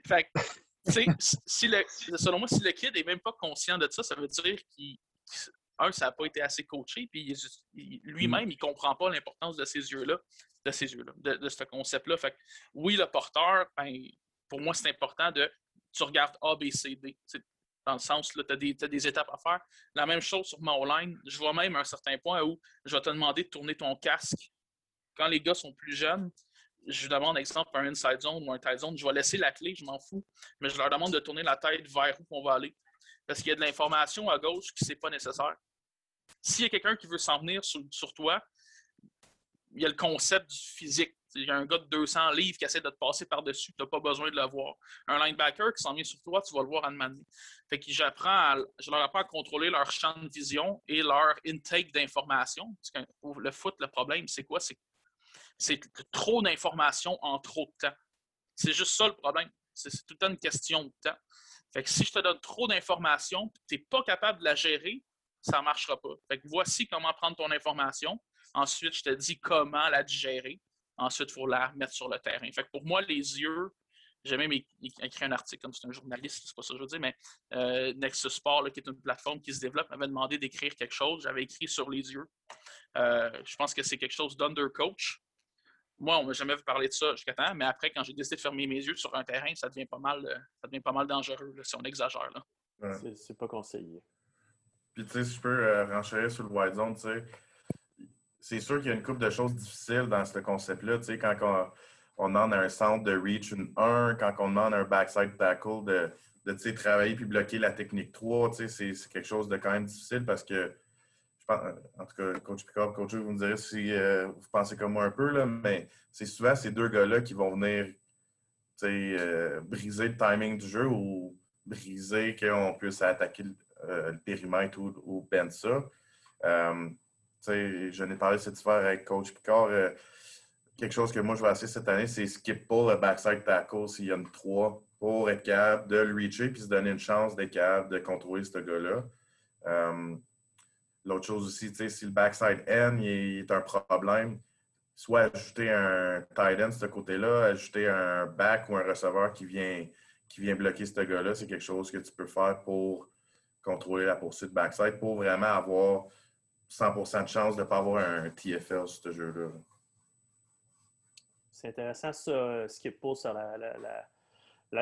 Fait que, tu sais, si le, selon moi, si le kid n'est même pas conscient de ça, ça veut dire qu'il un, ça n'a pas été assez coaché, puis lui-même, il ne comprend pas l'importance de ces yeux-là, de ces yeux-là, de, ce concept-là. Fait oui, le porteur, ben, pour moi, c'est important de tu regardes A, B, C, D. Dans le sens, tu as, des étapes à faire. La même chose sur mon line. Je vois même un certain point où je vais te demander de tourner ton casque. Quand les gars sont plus jeunes, je demande, exemple, un inside zone ou un tight zone, je vais laisser la clé, je m'en fous, mais je leur demande de tourner la tête vers où on va aller. Parce qu'il y a de l'information à gauche qui n'est pas nécessaire. S'il y a quelqu'un qui veut s'en venir sur, toi, il y a le concept du physique. Il y a un gars de 200 livres qui essaie de te passer par-dessus, tu n'as pas besoin de le voir. Un linebacker qui s'en vient sur toi, tu vas le voir en demandant. Fait que j'apprends je leur apprends à contrôler leur champ de vision et leur intake d'informations. le foot, le problème, c'est quoi? C'est c'est trop d'informations en trop de temps. C'est juste ça le problème. C'est tout le temps une question de temps. Fait que si je te donne trop d'informations et tu n'es pas capable de la gérer, ça ne marchera pas. Fait que voici comment prendre ton information. Ensuite, je te dis comment la digérer. Ensuite, il faut la mettre sur le terrain. Fait que pour moi, les yeux, j'ai même écrit un article, comme c'est un journaliste, c'est pas ça que je veux dire, mais euh, Nexus Sport, qui est une plateforme qui se développe, m'avait demandé d'écrire quelque chose. J'avais écrit sur les yeux. Euh, je pense que c'est quelque chose d'undercoach moi, on m'a jamais vu parler de ça jusqu'à temps, mais après, quand j'ai décidé de fermer mes yeux sur un terrain, ça devient pas mal, euh, ça devient pas mal dangereux si on exagère. Là. C'est pas conseillé. Puis, tu sais, si je peux euh, renchérir sur le wide zone, tu sais, c'est sûr qu'il y a une couple de choses difficiles dans ce concept-là. Tu sais, quand on, demande un centre de reach une 1, quand on demande un backside tackle de, de travailler puis bloquer la technique 3, tu sais, c'est quelque chose de quand même difficile parce que en tout cas, coach Picard, coach, vous me direz si euh, vous pensez comme moi un peu, là, mais c'est souvent ces deux gars-là qui vont venir euh, briser le timing du jeu ou briser qu'on puisse attaquer le, euh, périmètre ou, ou ben ça. je n'ai parlé cet hiver avec coach Picard. quelque chose que moi je vais essayer cette année, c'est skip pull le backside tackle s'il y a une 3 pour être capable de le reacher puis se donner une chance d'être capable de contrôler ce gars-là. L'autre chose aussi, si le backside N est un problème, soit ajouter un tight end de ce côté-là, ajouter un back ou un receveur qui vient, qui vient bloquer ce gars-là, c'est quelque chose que tu peux faire pour contrôler la poursuite backside, pour vraiment avoir 100% de chance de ne pas avoir un TFL sur ce jeu-là. C'est intéressant ça, ce qui est pour sur la,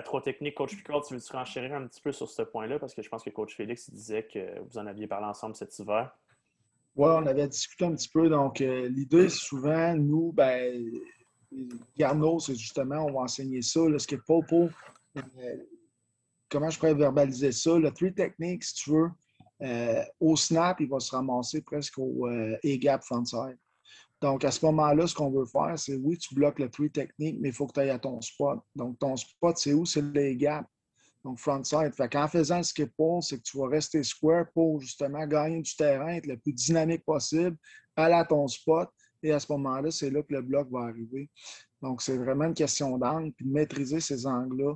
trois techniques. Coach Picard, tu veux-tu renchérir un petit peu sur ce point-là? Parce que je pense que Coach Félix disait que vous en aviez parlé ensemble cet hiver. Oui, on avait discuté un petit peu. Donc, euh, l'idée, souvent, nous, ben, c'est justement, on va enseigner ça, le skip popo. Euh, comment je pourrais verbaliser ça? Le three technique, si tu veux, euh, au snap, il va se ramasser presque au A-gap frontside. Donc, à ce moment-là, ce qu'on veut faire, c'est oui, tu bloques le three technique, mais il faut que tu ailles à ton spot. Donc, ton spot, c'est où? C'est le gap donc frontside. Fait qu'en faisant le skip pull, c'est que tu vas rester square pour justement gagner du terrain, être le plus dynamique possible, aller à ton spot. Et à ce moment-là, c'est là que le bloc va arriver. Donc, c'est vraiment une question d'angle, puis de maîtriser ces angles-là.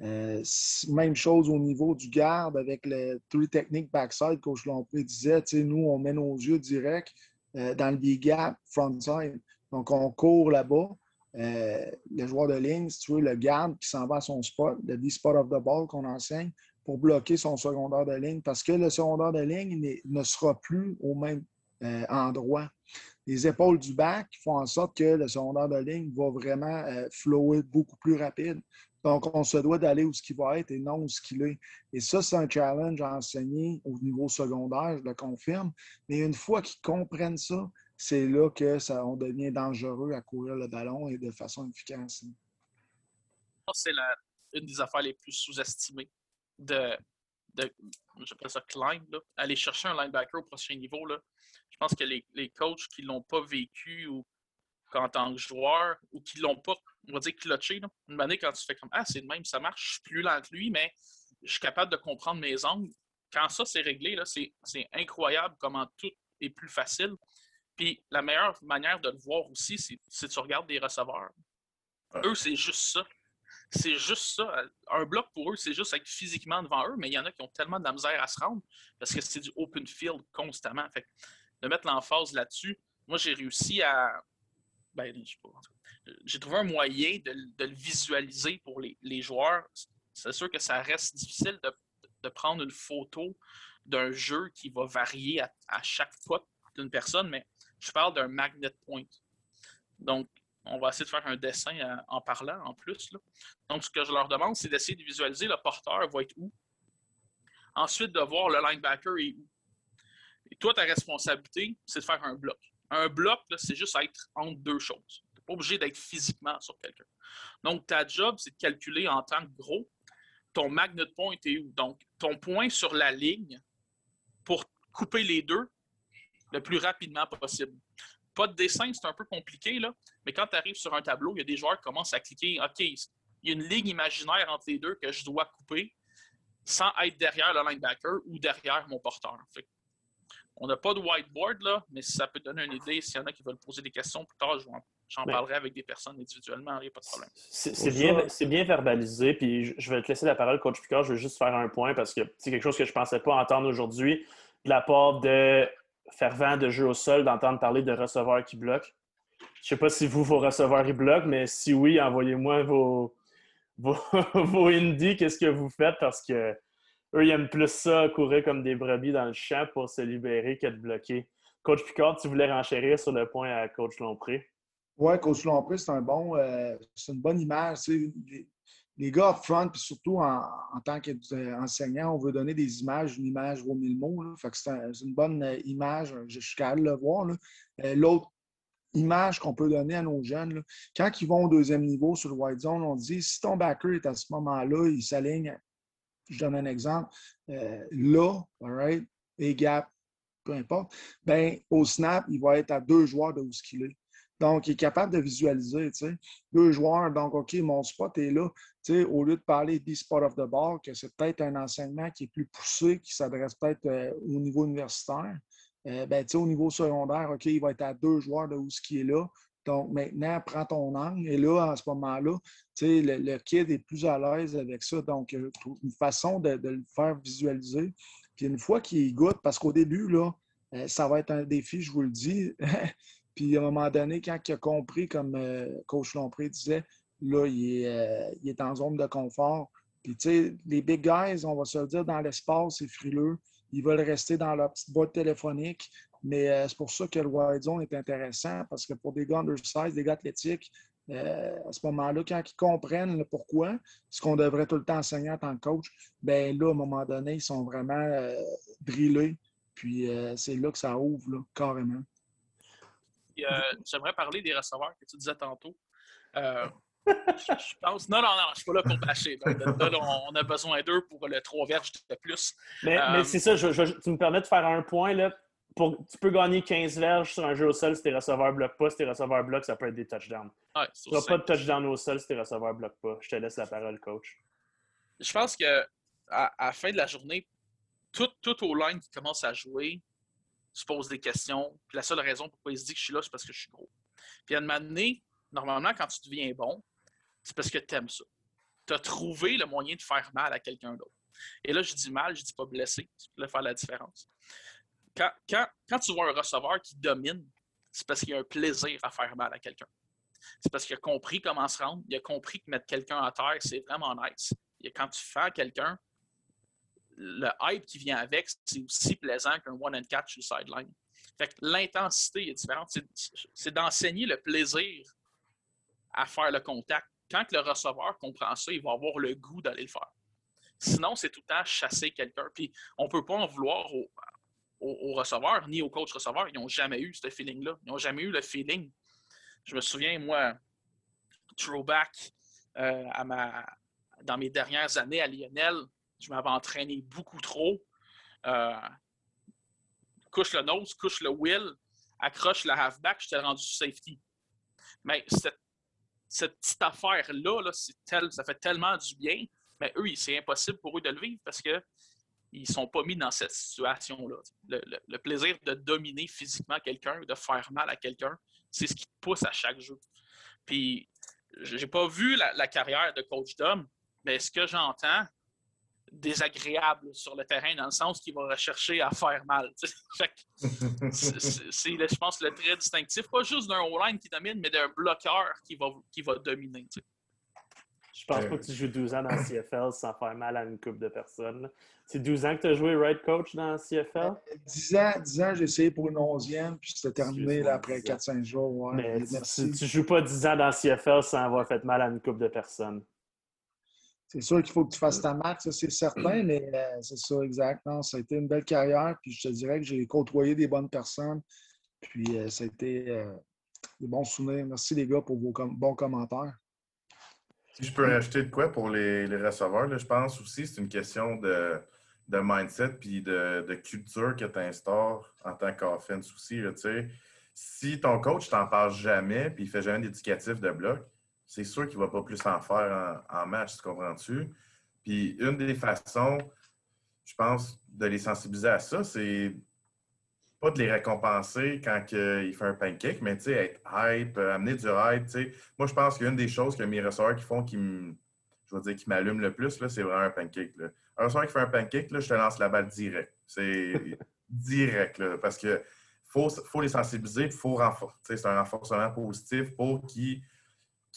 Euh, même chose au niveau du garde avec le three technique backside, Coach Lompré disait, nous, on met nos yeux direct euh, dans le big gap frontside. Donc, on court là-bas. Euh, le joueur de ligne, si tu veux, le garde qui s'en va à son spot, le D-spot of the ball qu'on enseigne pour bloquer son secondaire de ligne parce que le secondaire de ligne ne sera plus au même euh, endroit. Les épaules du bac font en sorte que le secondaire de ligne va vraiment euh, flower beaucoup plus rapide. Donc, on se doit d'aller où ce qui va être et non où ce qu'il est. Et ça, c'est un challenge à enseigner au niveau secondaire, je le confirme. Mais une fois qu'ils comprennent ça, c'est là que ça, on devient dangereux à courir le ballon et de façon efficace. C'est une des affaires les plus sous-estimées de, de j'appelle ça climb, aller chercher un linebacker au prochain niveau. Je pense que les, les coachs qui ne l'ont pas vécu ou en tant que joueur ou qui ne l'ont pas, on va dire, clutché, là. une année quand tu fais comme Ah, c'est le même, ça marche, je suis plus lent que lui, mais je suis capable de comprendre mes angles. Quand ça, c'est réglé, c'est incroyable comment tout est plus facile. Puis la meilleure manière de le voir aussi, c'est si tu regardes des receveurs. Eux, c'est juste ça. C'est juste ça. Un bloc pour eux, c'est juste être physiquement devant eux, mais il y en a qui ont tellement de la misère à se rendre parce que c'est du open field constamment. Fait de mettre l'emphase là-dessus, moi, j'ai réussi à. Ben, j'ai trouvé un moyen de, le visualiser pour les, joueurs. C'est sûr que ça reste difficile de, prendre une photo d'un jeu qui va varier à, chaque fois d'une personne, mais je parle d'un magnet point. Donc, on va essayer de faire un dessin euh, en parlant en plus. Donc, ce que je leur demande, c'est d'essayer de visualiser le porteur va être où. Ensuite, de voir le linebacker est où. Et toi, ta responsabilité, c'est de faire un bloc. Un bloc, c'est juste être entre deux choses. Pas obligé d'être physiquement sur quelqu'un. Donc, ta job, c'est de calculer en tant que gros ton magnet point est où? Donc, ton point sur la ligne pour couper les deux le plus rapidement possible. Pas de dessin, c'est un peu compliqué, là, mais quand tu arrives sur un tableau, il y a des joueurs qui commencent à cliquer OK, il y a une ligne imaginaire entre les deux que je dois couper sans être derrière le linebacker ou derrière mon porteur. on n'a pas de whiteboard, là, mais ça peut donner une idée. S'il y en a qui veulent poser des questions plus tard, j'en parlerai avec des personnes individuellement, il n'y a pas de problème. C'est bien, bien, verbalisé, puis je vais te laisser la parole, Coach Picard. Je veux juste faire un point parce que c'est quelque chose que je ne pensais pas entendre aujourd'hui de la part de fervent de jeu au sol, d'entendre parler de receveurs qui bloquent. Je ne sais pas si vous, vos receveurs, ils bloquent, mais si oui, envoyez-moi vos, vos, indies, qu'est-ce que vous faites? Parce que eux, ils aiment plus ça, courir comme des brebis dans le champ pour se libérer que de bloquer. Coach Picard, tu voulais renchérir sur le point à Coach Lompré. Oui, Coach Lompré, c'est un bon, euh, c'est une bonne image. Les, les, gars up front, puis surtout en, tant qu'enseignant, on veut donner des images, une image vaut mille mots. c'est, une bonne euh, image, je, suis capable de le voir. Euh, l'autre image qu'on peut donner à nos jeunes. Quand ils vont au deuxième niveau sur le white zone, on dit si ton backer est à ce moment-là, il s'aligne, je donne un exemple, euh, là, right, et gap, peu importe, ben, au snap, il va être à deux joueurs de où ce qu'il est. Donc, il est capable de visualiser, tu sais. Deux joueurs, donc, OK, mon spot est là. Tu sais, au lieu de parler des spot of the ball, que c'est peut-être un enseignement qui est plus poussé, qui s'adresse peut-être euh, au niveau universitaire, euh, ben, au niveau secondaire, OK, il va être à deux joueurs de où ce qui est là. Donc, maintenant, prends ton angle. Et là, à ce moment-là, le, le kid est plus à l'aise avec ça. Donc, euh, une façon de, le faire visualiser. Puis une fois qu'il goûte, parce qu'au début, là, ça va être un défi, je vous le dis. Puis à un moment donné, quand il a compris, comme Coach Lompré disait, là, il est, il est en zone de confort. Puis, tu sais, les big guys, on va se le dire, dans l'espace, c'est frileux ils veulent rester dans leur petite boîte téléphonique. Mais euh, c'est pour ça que le wide zone est intéressant parce que pour des gars undersized, des gars athlétiques, euh, à ce moment-là, quand ils comprennent le pourquoi, ce qu'on devrait tout le temps enseigner en tant que coach, ben là, à un moment donné, ils sont vraiment euh, drillés. Puis c'est là que ça ouvre, là, carrément. J'aimerais parler des receveurs que tu disais tantôt je pense. Non, non, non, je suis pas là pour bâcher. on a besoin d'eux pour le 3 verges de plus. Mais, euh, c'est ça, tu me permets de faire un point. Là, pour, tu peux gagner 15 verges sur un jeu au sol si tes receveurs bloquent pas. Si tes receveurs bloquent, ça peut être des touchdowns. Ouais, tu n'auras pas de touchdown au sol si tes receveurs bloquent pas. Je te laisse la parole, coach. Je pense que à, la fin de la journée, tout, tout au line qui commence à jouer se pose des questions. Puis la seule raison pourquoi il se dit que je suis là, c'est parce que je suis gros. Puis à un moment donné, normalement, quand tu deviens bon, c'est parce que tu aimes ça. Tu as trouvé le moyen de faire mal à quelqu'un d'autre. Et là, je dis mal, je dis pas blessé. Tu peux faire la différence. Quand, quand, tu vois un receveur qui domine, c'est parce qu'il a un plaisir à faire mal à quelqu'un. C'est parce qu'il a compris comment se rendre. Il a compris que mettre quelqu'un à terre, c'est vraiment nice. Et quand tu fais à quelqu'un, le hype qui vient avec, c'est aussi plaisant qu'un one and catch sur le sideline. Fait l'intensité est différente. C'est d'enseigner le plaisir à faire le contact quand le receveur comprend ça, il va avoir le goût d'aller le faire. Sinon, c'est tout le temps chasser quelqu'un. Puis on ne peut pas en vouloir au, receveurs ni au coach receveur. Ils n'ont jamais eu ce feeling-là. Ils n'ont jamais eu le feeling. Je me souviens, moi, throwback euh, à dans mes dernières années à Lionel, je m'avais entraîné beaucoup trop. Euh, couche le nose, couche le will, accroche le halfback, je t'ai rendu safety. Mais cette cette petite affaire-là, là, ça fait tellement du bien, mais eux, c'est impossible pour eux de le vivre parce qu'ils ne sont pas mis dans cette situation-là. Le, plaisir de dominer physiquement quelqu'un, de faire mal à quelqu'un, c'est ce qui pousse à chaque jeu. Puis, j'ai pas vu la, la carrière de coach Dom, mais ce que j'entends, désagréable sur le terrain, dans le sens qu'il va rechercher à faire mal. c'est, je pense, le trait distinctif, pas juste d'un O-line qui domine, mais d'un bloqueur qui va, qui va dominer. Je pense pas que tu joues 12 ans dans le CFL sans faire mal à une coupe de personnes. C'est 12 ans que tu as joué right coach dans le CFL? 10 ans, 10 ans j'ai essayé pour une 11e, puis c'était terminé après 4-5 jours. mais tu, tu, joues pas 10 ans dans le CFL sans avoir fait mal à une coupe de personnes. C'est sûr qu'il faut que tu fasses ta marque, ça c'est certain, mais euh, c'est ça, exact. ça a été une belle carrière, puis je te dirais que j'ai côtoyé des bonnes personnes, puis euh, ça a été euh, des bons souvenirs. Merci les gars pour vos bons commentaires. Si je peux rajouter de quoi pour les, receveurs, je pense aussi que c'est une question de, mindset puis de, culture que tu instaures en tant qu'offense aussi. si ton coach t'en parle jamais puis il fait jamais d'éducatif de bloc, c'est sûr qu'il ne va pas plus en faire en, match, tu comprends-tu? Puis une des façons, je pense, de les sensibiliser à ça, c'est pas de les récompenser quand il fait un pancake, mais être hype, euh, amener du hype. Moi, je pense qu'une des choses que mes receveurs qui font qui je dire, qui m'allument le plus, c'est vraiment un pancake. Un receveur qui fait un pancake, là, je te lance la balle direct. C'est direct, parce que faut, faut les sensibiliser, il faut renforcer. C'est un renforcement positif pour qu'ils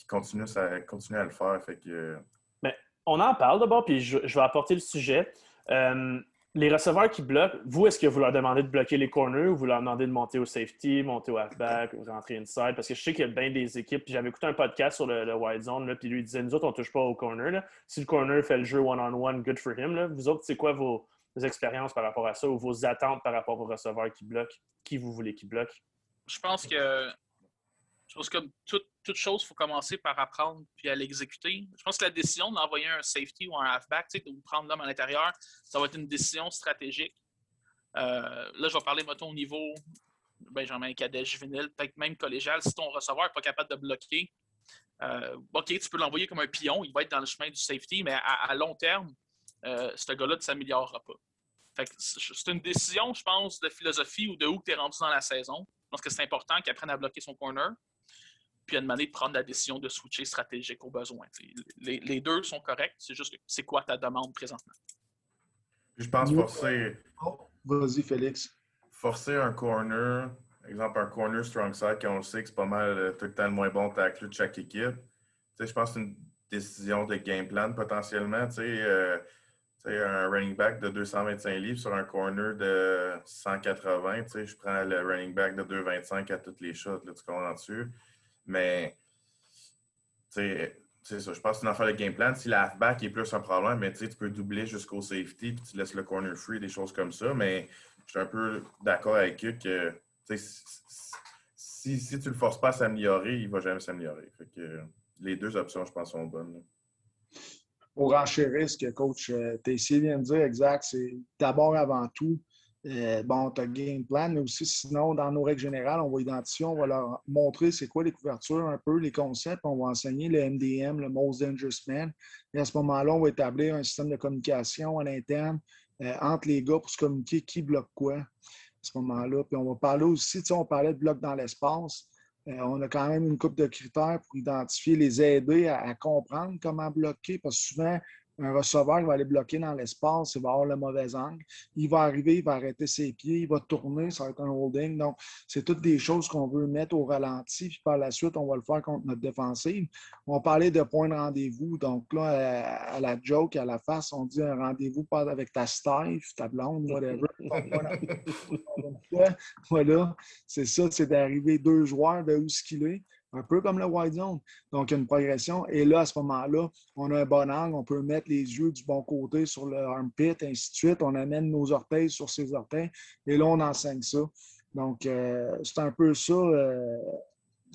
continuent, à, à le faire. Fait que... Mais on en parle d'abord, puis je, vais apporter le sujet. Euh, les receveurs qui bloquent, vous, est-ce que vous leur demandez de bloquer les corners ou vous leur demandez de monter au safety, monter au halfback, rentrer inside? Parce que je sais qu'il y a bien des équipes. J'avais écouté un podcast sur le, wide zone, puis lui disait Nous autres, on ne touche pas au corner. Si le corner fait le jeu one-on-one, good for him. Vous autres, c'est quoi vos, expériences par rapport à ça ou vos attentes par rapport aux receveurs qui bloquent? Qui vous voulez qui bloque? Je pense que je pense que toute, chose, il faut commencer par apprendre puis à l'exécuter. Je pense que la décision d'envoyer un safety ou un halfback, de prendre l'homme à l'intérieur, ça va être une décision stratégique. Euh, là, je vais parler, mettons, au niveau Benjamin Cadet, juvénile, peut-être même collégial. Si ton receveur n'est pas capable de bloquer, euh, OK, tu peux l'envoyer comme un pion, il va être dans le chemin du safety, mais à, long terme, euh, ce gars-là ne s'améliorera pas. C'est une décision, je pense, de philosophie ou de où tu es rendu dans la saison. Je pense que c'est important qu'il apprenne à bloquer son corner puis à demander de prendre la décision de switcher stratégique au besoin. Les, deux sont corrects, c'est juste que c'est quoi ta demande présentement? Je pense forcer. Oh, vas-y, Félix. Forcer un corner, exemple un corner strong side, qu'on sait que c'est pas mal euh, tout le temps le moins bon tackle de chaque équipe. je pense que c'est une décision de game plan potentiellement. Euh, un running back de 225 livres sur un corner de 180, je prends le running back de 225 à toutes les shots, là, tu comprends dessus. Mais, c'est ça. Je pense que c'est une affaire de game plan. Si la halfback est plus un problème, mais tu peux doubler jusqu'au safety puis tu laisses le corner free, des choses comme ça. Mais je suis un peu d'accord avec eux que si, si tu ne le forces pas à s'améliorer, il ne va jamais s'améliorer. les deux options, je pense, sont bonnes. Pour enchérir ce que coach euh, Tessier vient de dire, exact, c'est d'abord avant tout euh, bon, tu as game plan, mais aussi sinon, dans nos règles générales, on va identifier, on va leur montrer c'est quoi les couvertures, un peu les concepts, on va enseigner le MDM, le Most Dangerous Man. Et à ce moment-là, on va établir un système de communication à l'interne euh, entre les gars pour se communiquer qui bloque quoi à ce moment-là. Puis on va parler aussi, tu sais, on parlait de blocs dans l'espace. Euh, on a quand même une coupe de critères pour identifier, les aider à, à comprendre comment bloquer, parce que souvent, un receveur va aller bloquer dans l'espace, il va avoir le mauvais angle. Il va arriver, il va arrêter ses pieds, il va tourner, ça va être un holding. Donc, c'est toutes des choses qu'on veut mettre au ralenti. Puis par la suite, on va le faire contre notre défensive. On parlait de point de rendez-vous. Donc là, à la joke, à la face, on dit un rendez-vous pas avec ta staff, ta blonde, whatever. voilà, c'est ça, c'est d'arriver deux joueurs de où ce qu'il est un peu comme le wide zone. Donc, il y a une progression. Et là, à ce moment-là, on a un bon angle, on peut mettre les yeux du bon côté sur le armpit, ainsi de suite. On amène nos orteils sur ses orteils. Et là, on enseigne ça. Donc, euh, c'est un peu ça, euh,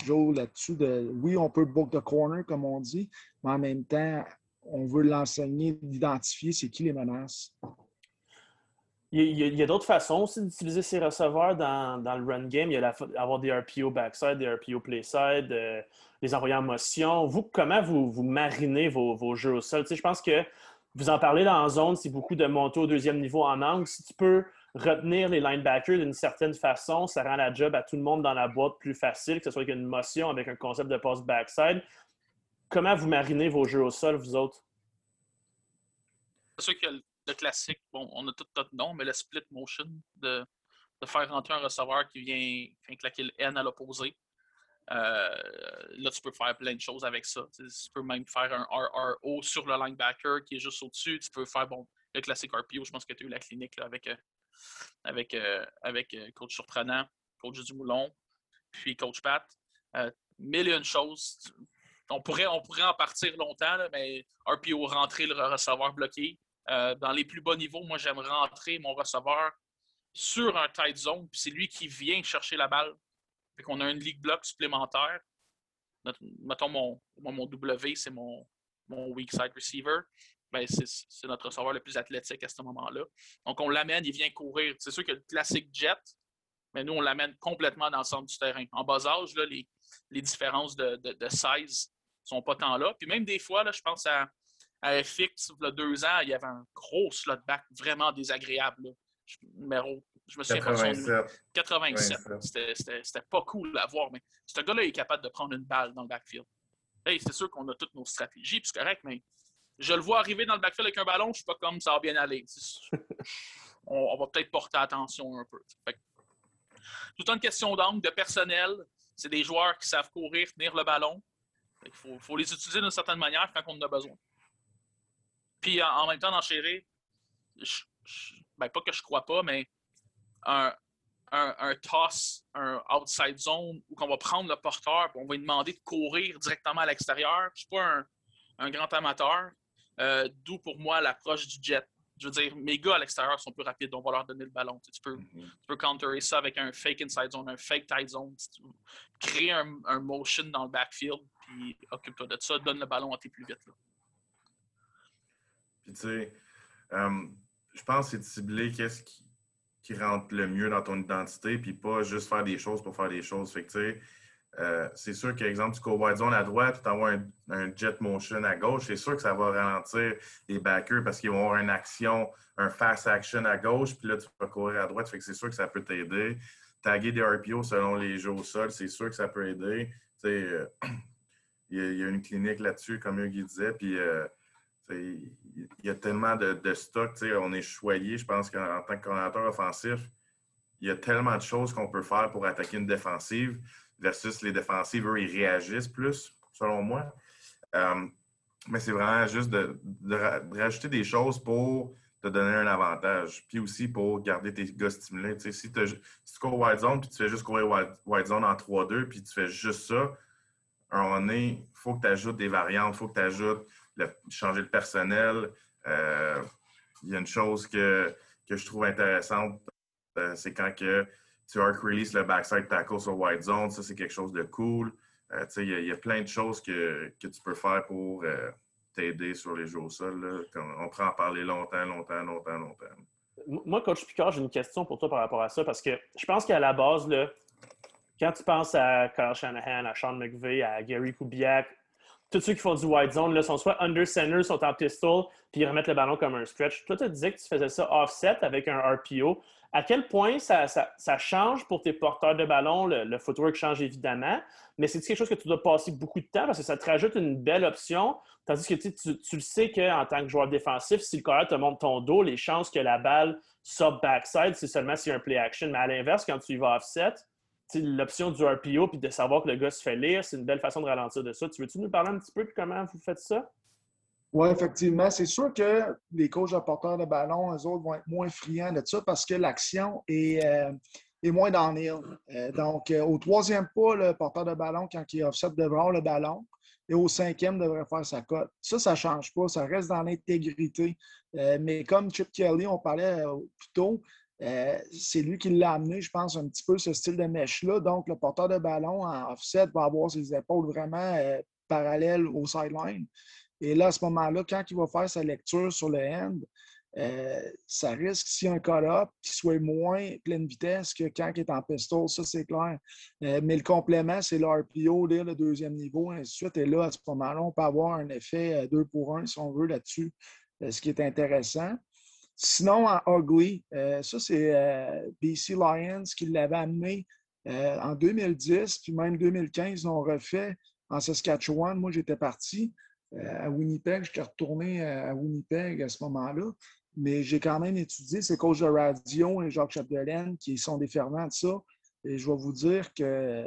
Joe, là-dessus. De, oui, on peut book the corner, comme on dit, mais en même temps, on veut l'enseigner, d'identifier c'est qui les menaces. Il y a, d'autres façons aussi d'utiliser ces receveurs dans, le run game. Il y a avoir des RPO backside, des RPO playside, euh, les envoyer en motion. Vous, comment vous, marinez vos, jeux au sol? je pense que vous en parlez dans la zone, c'est beaucoup de monter au deuxième niveau en angle. Si tu peux retenir les linebackers d'une certaine façon, ça rend la job à tout le monde dans la boîte plus facile, que ce soit avec une motion, avec un concept de post backside. Comment vous marinez vos jeux au sol, vous autres? C'est sûr que le classique, bon, on a tout notre nom, mais le split motion, de, faire rentrer un receveur qui vient, claquer le N à l'opposé. Euh, là, tu peux faire plein de choses avec ça. Tu, peux même faire un RRO sur le linebacker qui est juste au-dessus. Tu peux faire bon, le classique RPO. Je pense que tu as eu la clinique avec, euh, avec, euh, avec coach surprenant, coach Dumoulon, puis coach Pat. mille et choses. On pourrait, on pourrait en partir longtemps, mais RPO rentrer le receveur bloqué, euh, dans les plus bas niveaux, moi, j'aime rentrer mon receveur sur un tight zone, puis c'est lui qui vient chercher la balle. Fait qu'on a une league block supplémentaire. mettons, mon, mon W, c'est mon, mon weak side receiver. Ben, c'est notre receveur le plus athlétique à ce moment-là. Donc, on l'amène, il vient courir. C'est sûr que le classique jet, mais nous, on l'amène complètement dans le centre du terrain. En bas âge, là, les, les différences de, de, de size sont pas tant là. Puis même des fois, là, je pense à, à FX, il y a deux ans, il y avait un gros slot back vraiment désagréable. Je, numéro, je me souviens 87. pas de son 87. C'était pas cool à voir, mais ce gars-là est capable de prendre une balle dans le backfield. Hey, c'est sûr qu'on a toutes nos stratégies, puis c'est correct, mais je le vois arriver dans le backfield avec un ballon, je ne suis pas comme ça va bien aller. on, va peut-être porter attention un peu. tout une question d'angle, de personnel. C'est des joueurs qui savent courir, tenir le ballon. Il faut, les utiliser d'une certaine manière quand on en a besoin. Puis en, même temps, d'enchérir, ben, pas que je crois pas, mais un, un, toss, un outside zone, où on va prendre le porteur et on va lui demander de courir directement à l'extérieur. Je ne suis pas un, grand amateur, euh, d'où pour moi l'approche du jet. Je veux dire, mes gars à l'extérieur sont plus rapides, on va leur donner le ballon. Tu, peux, tu peux counterer ça avec un fake inside zone, un fake tight zone. créer un, un, motion dans le backfield, puis occupe-toi de ça, donne le ballon à tes plus vite. Là. Puis tu sais, euh, je pense que c'est de cibler qu'est-ce qui qui rentre le mieux dans ton identité, puis pas juste faire des choses pour faire des choses. Fait que, euh, c'est sûr qu'exemple, tu cours wide zone à droite, tu envoies un, jet motion à gauche, c'est sûr que ça va ralentir les backers parce qu'ils vont avoir une action, un fast action à gauche, puis là, tu vas courir à droite. Fait que c'est sûr que ça peut t'aider. Taguer des RPO selon les jeux au sol, c'est sûr que ça peut aider. Euh, il y, a une clinique là-dessus, comme Hugues disait, puis il y a tellement de, de stock. On est choyé, je pense qu'en tant que coordinateur offensif, il y a tellement de choses qu'on peut faire pour attaquer une défensive versus les défensives, eux, ils réagissent plus, selon moi. Euh, mais c'est vraiment juste de, rajouter des choses pour te donner un avantage. Puis aussi pour garder tes gars stimulés. si, si, tu cours wide zone puis tu fais juste courir wide, zone en 3-2 puis tu fais juste ça, un il faut que tu ajoutes des variantes, il faut que tu ajoutes changer le personnel. Euh, il y a une chose que, je trouve intéressante, euh, c'est quand que tu arc release le backside tackle sur white zone. Ça, c'est quelque chose de cool. Euh, il, y a, plein de choses que, tu peux faire pour t'aider sur les jeux au sol. On prend en parler longtemps, longtemps, longtemps, longtemps. Moi, Coach Picard, j'ai une question pour toi par rapport à ça parce que je pense qu'à la base, là, quand tu penses à Kyle Shanahan, à Sean McVay, à Gary Kubiak, tous ceux qui font du wide zone là, sont soit under center, sont en pistol, puis ils remettent le ballon comme un stretch. Toi, tu disais que tu faisais ça offset avec un RPO. À quel point ça, change pour tes porteurs de ballon? Le, footwork change évidemment, mais c'est quelque chose que tu dois passer beaucoup de temps parce que ça te rajoute une belle option? Tandis que tu, le sais qu'en tant que joueur défensif, si le corps te monte ton dos, les chances que la balle sorte backside, c'est seulement s'il y a un play action. Mais à l'inverse, quand tu y vas offset, l'option du RPO puis de savoir que le gars se fait lire, c'est une belle façon de ralentir de ça. Tu veux-tu nous parler un petit peu de comment vous faites ça? Oui, effectivement. C'est sûr que les coachs de porteurs de ballon, eux autres, vont être moins friands de ça parce que l'action est, euh, est, moins dans euh, donc, euh, au troisième pas, le porteur de ballon, quand il offset, devrait avoir le ballon. Et au cinquième, devrait faire sa cote. Ça, ça ne change pas. Ça reste dans l'intégrité. mais comme Chip Kelly, on parlait plus tôt, euh, c'est lui qui l'a amené, je pense, un petit peu ce style de mèche-là. Donc, le porteur de ballon en offset va avoir ses épaules vraiment euh, parallèles au sideline. Et là, à ce moment-là, quand il va faire sa lecture sur le end, euh, ça risque, s'il y a un call-up, qu'il soit moins pleine vitesse que quand il est en pistol, ça c'est clair. mais le complément, c'est l'RPO, le deuxième niveau, ainsi de suite. Et là, à ce moment-là, on peut avoir un effet 2 pour 1, si on veut, là-dessus, ce qui est intéressant. Sinon, en Ugly, euh, ça, c'est euh, BC Lions qui l'avait amené euh, en 2010, puis même 2015, ils l'ont refait en Saskatchewan. Moi, j'étais parti à Winnipeg. J'étais retourné à Winnipeg à ce moment-là. Mais j'ai quand même étudié ces coachs de radio et Jacques Chapdelaine qui sont des fervents de ça. Et je vais vous dire que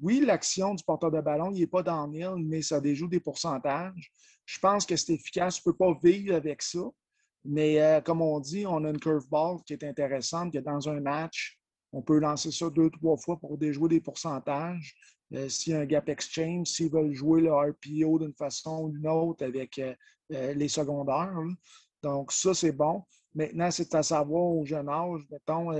oui, l'action du porteur de ballon, il n'est pas dans le mais ça déjoue des pourcentages. Je pense que c'est efficace. Tu ne peux pas vivre avec ça. Mais euh, comme on dit, on a une curveball qui est intéressante, que dans un match, on peut lancer ça deux, trois fois pour déjouer des pourcentages. Euh, s'il y a un gap exchange, s'ils veulent jouer le RPO d'une façon ou d'une autre avec euh, les secondaires. Donc, ça, c'est bon. Maintenant, c'est à savoir au jeune âge, mettons,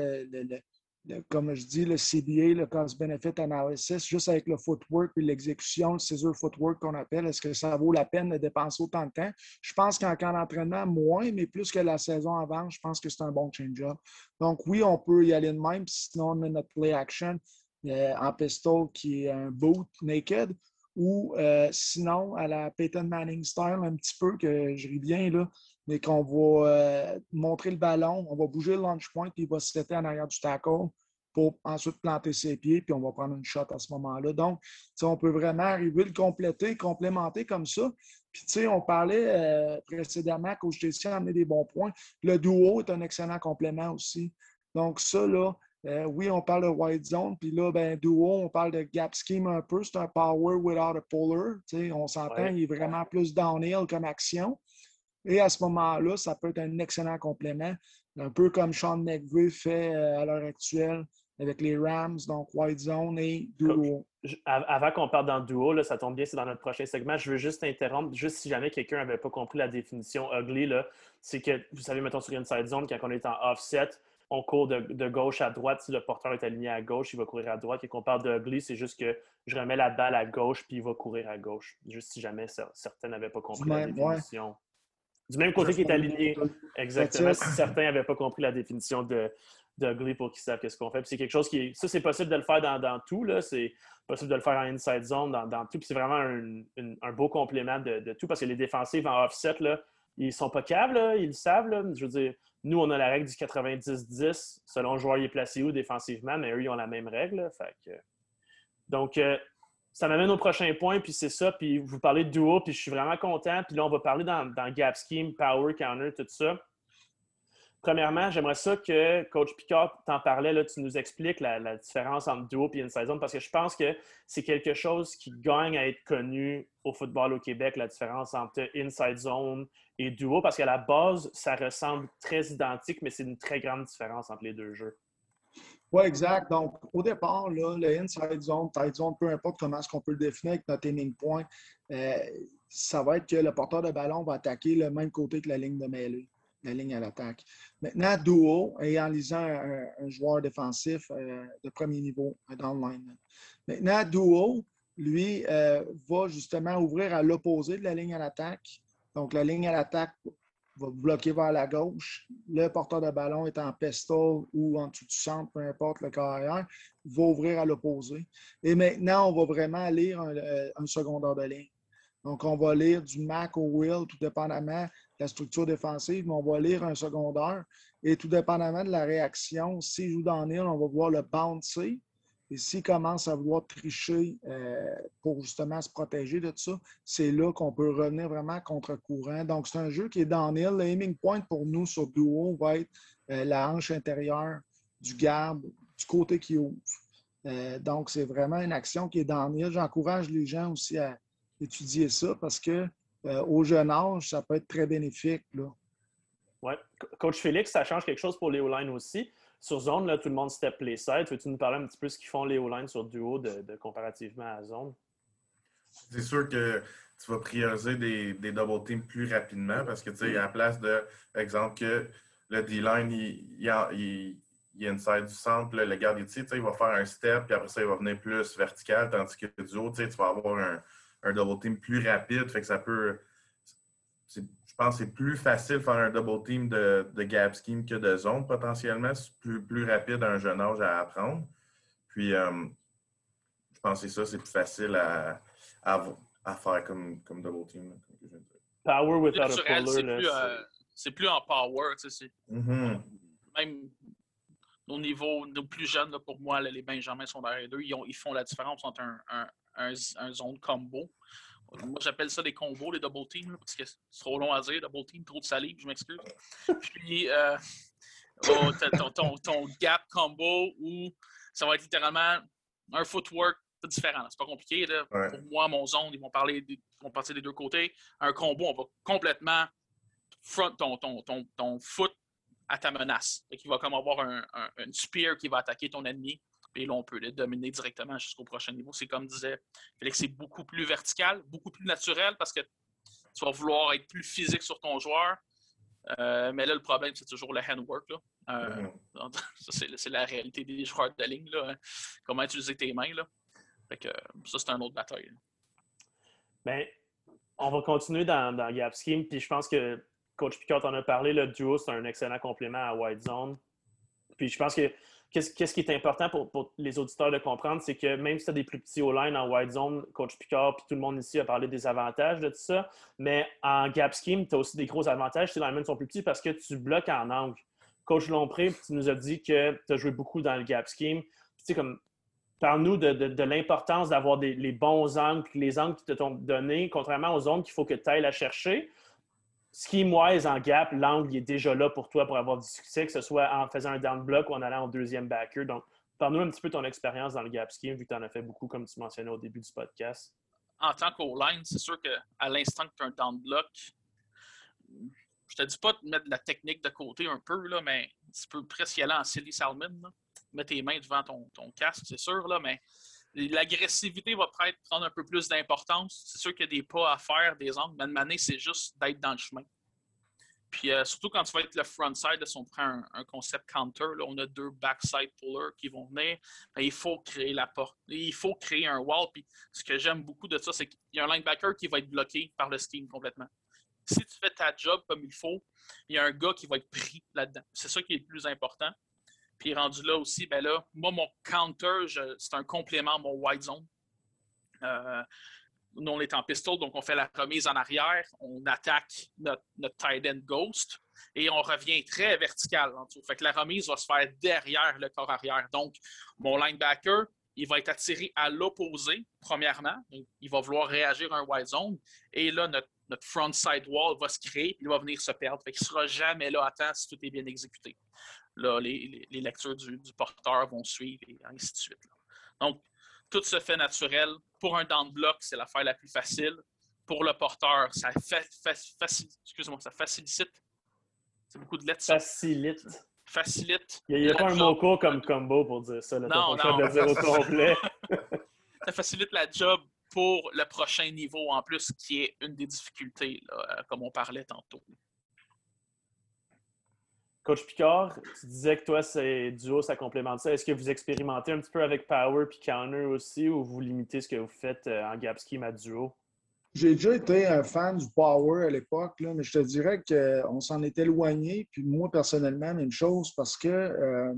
comme je dis, le CBA, le Cost Benefit Analysis, juste avec le footwork et l'exécution, le scissor footwork qu'on appelle, est-ce que ça vaut la peine de dépenser autant de temps? Je pense qu'en camp d'entraînement, moins, mais plus que la saison avant, je pense que c'est un bon change-up. Donc, oui, on peut y aller de même, sinon on met notre play action euh, en pistol qui est un boot naked, ou euh, sinon à la Peyton Manning style, un petit peu, que je ris bien, là, mais qu'on va euh, montrer le ballon, on va bouger le launch point, puis il va se setter en arrière du tackle pour ensuite planter ses pieds, puis on va prendre une shot à ce moment-là. Donc, on peut vraiment arriver le compléter, complémenter comme ça. Puis, tu sais, on parlait euh, précédemment qu'au GTC a amené des bons points. Le duo est un excellent complément aussi. Donc, ça, là, euh, oui, on parle de wide zone, puis là, ben, duo, on parle de gap scheme un peu. C'est un power without a puller. Tu sais, on s'entend, il est vraiment plus downhill comme action. Et à ce moment-là, ça peut être un excellent complément, un peu comme Sean McVeigh fait euh, à l'heure actuelle avec les Rams, donc White Zone et Duo. Avant qu'on parle dans Duo, là, ça tombe bien, c'est dans notre prochain segment. Je veux juste interrompre, juste si jamais quelqu'un n'avait pas compris la définition ugly, c'est que, vous savez, mettons sur Inside Zone, quand on est en offset, on court de, gauche à droite. Si le porteur est aligné à gauche, il va courir à droite. Et qu'on parle de ugly, c'est juste que je remets la balle à gauche, puis il va courir à gauche. Juste si jamais certains n'avaient pas compris la définition. Du même côté qui est aligné. Exactement. Si certains n'avaient pas compris la définition de, d'ugly pour qu'ils savent ce qu'on fait. c'est quelque chose qui. Ça, c'est possible de le faire dans, tout. C'est possible de le faire en inside zone, dans, tout. C'est vraiment un, beau complément de, tout parce que les défensifs en offset, là, ils sont pas câbles, ils le savent. Je veux dire, nous, on a la règle du 90-10 selon le joueur il est placé où défensivement, mais eux, ils ont la même règle. Donc, euh, ça m'amène au prochain point, puis c'est ça. Puis vous parlez de duo, puis je suis vraiment content. Puis là, on va parler dans, dans gap scheme, power, counter, tout ça. Premièrement, j'aimerais ça que Coach Picard t'en parlait, là, tu nous expliques la, différence entre duo et inside zone parce que je pense que c'est quelque chose qui gagne à être connu au football au Québec, la différence entre inside zone et duo parce qu'à la base, ça ressemble très identique, mais c'est une très grande différence entre les deux jeux. Oui, exact. Donc, au départ, le inside zone, tight zone, peu importe comment est-ce qu'on peut le définir avec notre aiming point, euh, ça va être que le porteur de ballon va attaquer le même côté que la ligne de mêlée la ligne à l'attaque. Maintenant, duo, en lisant un, joueur défensif euh, de premier niveau dans le line. Maintenant, duo, lui, euh, va justement ouvrir à l'opposé de la ligne à l'attaque. Donc, la ligne à l'attaque va bloquer vers la gauche. Le porteur de ballon est en pistol ou en dessous du centre, peu importe le carrière, va ouvrir à l'opposé. Et maintenant, on va vraiment lire un, euh, un secondaire de ligne. Donc, on va lire du Mac au Will, tout dépendamment la structure défensive, mais on va lire un secondaire. Et tout dépendamment de la réaction, s'il joue dans Nil, on va voir le bouncer. Et s'il commence à vouloir tricher euh, pour justement se protéger de tout ça, c'est là qu'on peut revenir vraiment contre-courant. Donc, c'est un jeu qui est dans. Le aiming point pour nous sur Duo va être euh, la hanche intérieure du garde, du côté qui ouvre. Euh, donc, c'est vraiment une action qui est dans Nil. J'encourage les gens aussi à étudier ça parce que euh, au jeune âge, ça peut être très bénéfique. Oui. Coach Félix, ça change quelque chose pour les O-line aussi. Sur zone, là, tout le monde step les sides. Veux-tu nous parler un petit peu de ce qu'ils font les O-line sur duo de, comparativement à zone? C'est sûr que tu vas prioriser des, double teams plus rapidement parce que, tu sais, à la place de, par exemple, que le D-line, il, il, il, inside du centre, le garde ici, il va faire un step, puis après ça, il va venir plus vertical, tandis que duo, tu vas avoir un, un double team plus rapide. Fait que ça peut. Je pense que c'est plus facile de faire un double team de, de gap scheme que de zone potentiellement. C'est plus, plus rapide à un jeune âge à apprendre. Puis, euh, je pense que c'est ça, c'est plus facile à, à, faire comme, comme double team. Power without a puller. Euh, c'est plus, en power. Mm-hmm. Même au niveau nos plus jeunes, pour moi, les Benjamins sont derrière eux. Ils, ils, font la différence entre un, un, zone combo. Moi, j'appelle ça des combos, les double teams, parce que c'est trop long à dire, double team, trop de salive, je m'excuse. Puis, euh, oh, ton, ton, gap combo où ça va être littéralement un footwork différent. C'est pas compliqué. Pour moi, mon zone, ils vont parler vont partir des deux côtés. Un combo, on va complètement front ton, ton, ton, ton foot à ta menace. Il va comme avoir un, un, spear qui va attaquer ton ennemi. Et là, on peut les dominer directement jusqu'au prochain niveau. C'est comme disait Félix, c'est beaucoup plus vertical, beaucoup plus naturel parce que tu vas vouloir être plus physique sur ton joueur. Euh, mais là, le problème, c'est toujours le handwork. Là. Euh, mm-hmm. c'est la réalité des joueurs de ligne. Là. Hein. Comment utiliser tes mains. Là. Fait que, ça, c'est un autre bataille. Bien, on va continuer dans, dans Gap Scheme. Puis je pense que Coach Picard en a parlé. Le duo, c'est un excellent complément à White Zone. Puis je pense que qu'est-ce qui est important pour, les auditeurs de comprendre, c'est que même si tu as des plus petits O-line en white zone, Coach Picard puis tout le monde ici a parlé des avantages de tout ça, mais en gap scheme, tu as aussi des gros avantages si les linemen sont plus petits parce que tu bloques en angle. Coach Lompré, tu nous as dit que tu as joué beaucoup dans le gap scheme. Tu sais, comme, parle-nous de, l'importance d'avoir les bons angles, les angles qui te sont donnés, contrairement aux zones qu'il faut que tu ailles à chercher scheme-wise, en gap, l'angle est déjà là pour toi pour avoir du succès, que ce soit en faisant un down block ou en allant en deuxième backer. Donc, parle-nous un petit peu ton expérience dans le gap scheme, vu que tu en as fait beaucoup, comme tu mentionnais au début du podcast. En tant qu'O-line, c'est sûr qu'à l'instant que tu as un down block, je te dis pas de mettre de la technique de côté un peu, là, mais tu peux presque y aller en silly salmon. Mettre tes mains devant ton, ton casque, c'est sûr, là, mais L'agressivité va peut-être prendre un peu plus d'importance. C'est sûr qu'il y a des pas à faire, des angles, mais de c'est juste d'être dans le chemin. Puis euh, surtout quand tu vas être le front side, si on prend un, concept counter, là, on a deux backside pullers qui vont venir. Il faut créer la porte. Il faut créer un wall. Puis ce que j'aime beaucoup de ça, c'est qu'il y a un linebacker qui va être bloqué par le scheme complètement. Si tu fais ta job comme il faut, il y a un gars qui va être pris là-dedans. C'est ça qui est le plus important. Puis rendu là aussi, ben là, moi, mon counter, c'est un complément à mon wide zone. Euh, nous, on est en pistol, donc on fait la remise en arrière, on attaque notre, notre tight end ghost et on revient très vertical en dessous. Fait que la remise va se faire derrière le corps arrière. Donc, mon linebacker, il va être attiré à l'opposé, premièrement. il va vouloir réagir à un wide zone. Et là, notre, notre front side wall va se créer, il va venir se perdre. Fait qu'il ne sera jamais là à temps si tout est bien exécuté les, lectures du, porteur vont suivre et ainsi de suite. Donc, tout se fait naturel. Pour un down block, c'est l'affaire la plus facile. Pour le porteur, ça, moi ça facilite. C'est beaucoup de lettres. Facilite. Facilite. Il n'y a, pas un mot court comme combo pour dire ça. non, non. De dire au complet. ça facilite la job pour le prochain niveau en plus, qui est une des difficultés, euh, comme on parlait tantôt. Coach Picard, tu disais que toi, c'est duo, ça complémente ça. Est-ce que vous expérimentez un petit peu avec Power et Counter aussi ou vous limitez ce que vous faites euh, en gap scheme à duo? J'ai déjà été un fan du Power à l'époque, mais je te dirais qu'on s'en est éloigné. Puis moi, personnellement, même chose, parce que euh,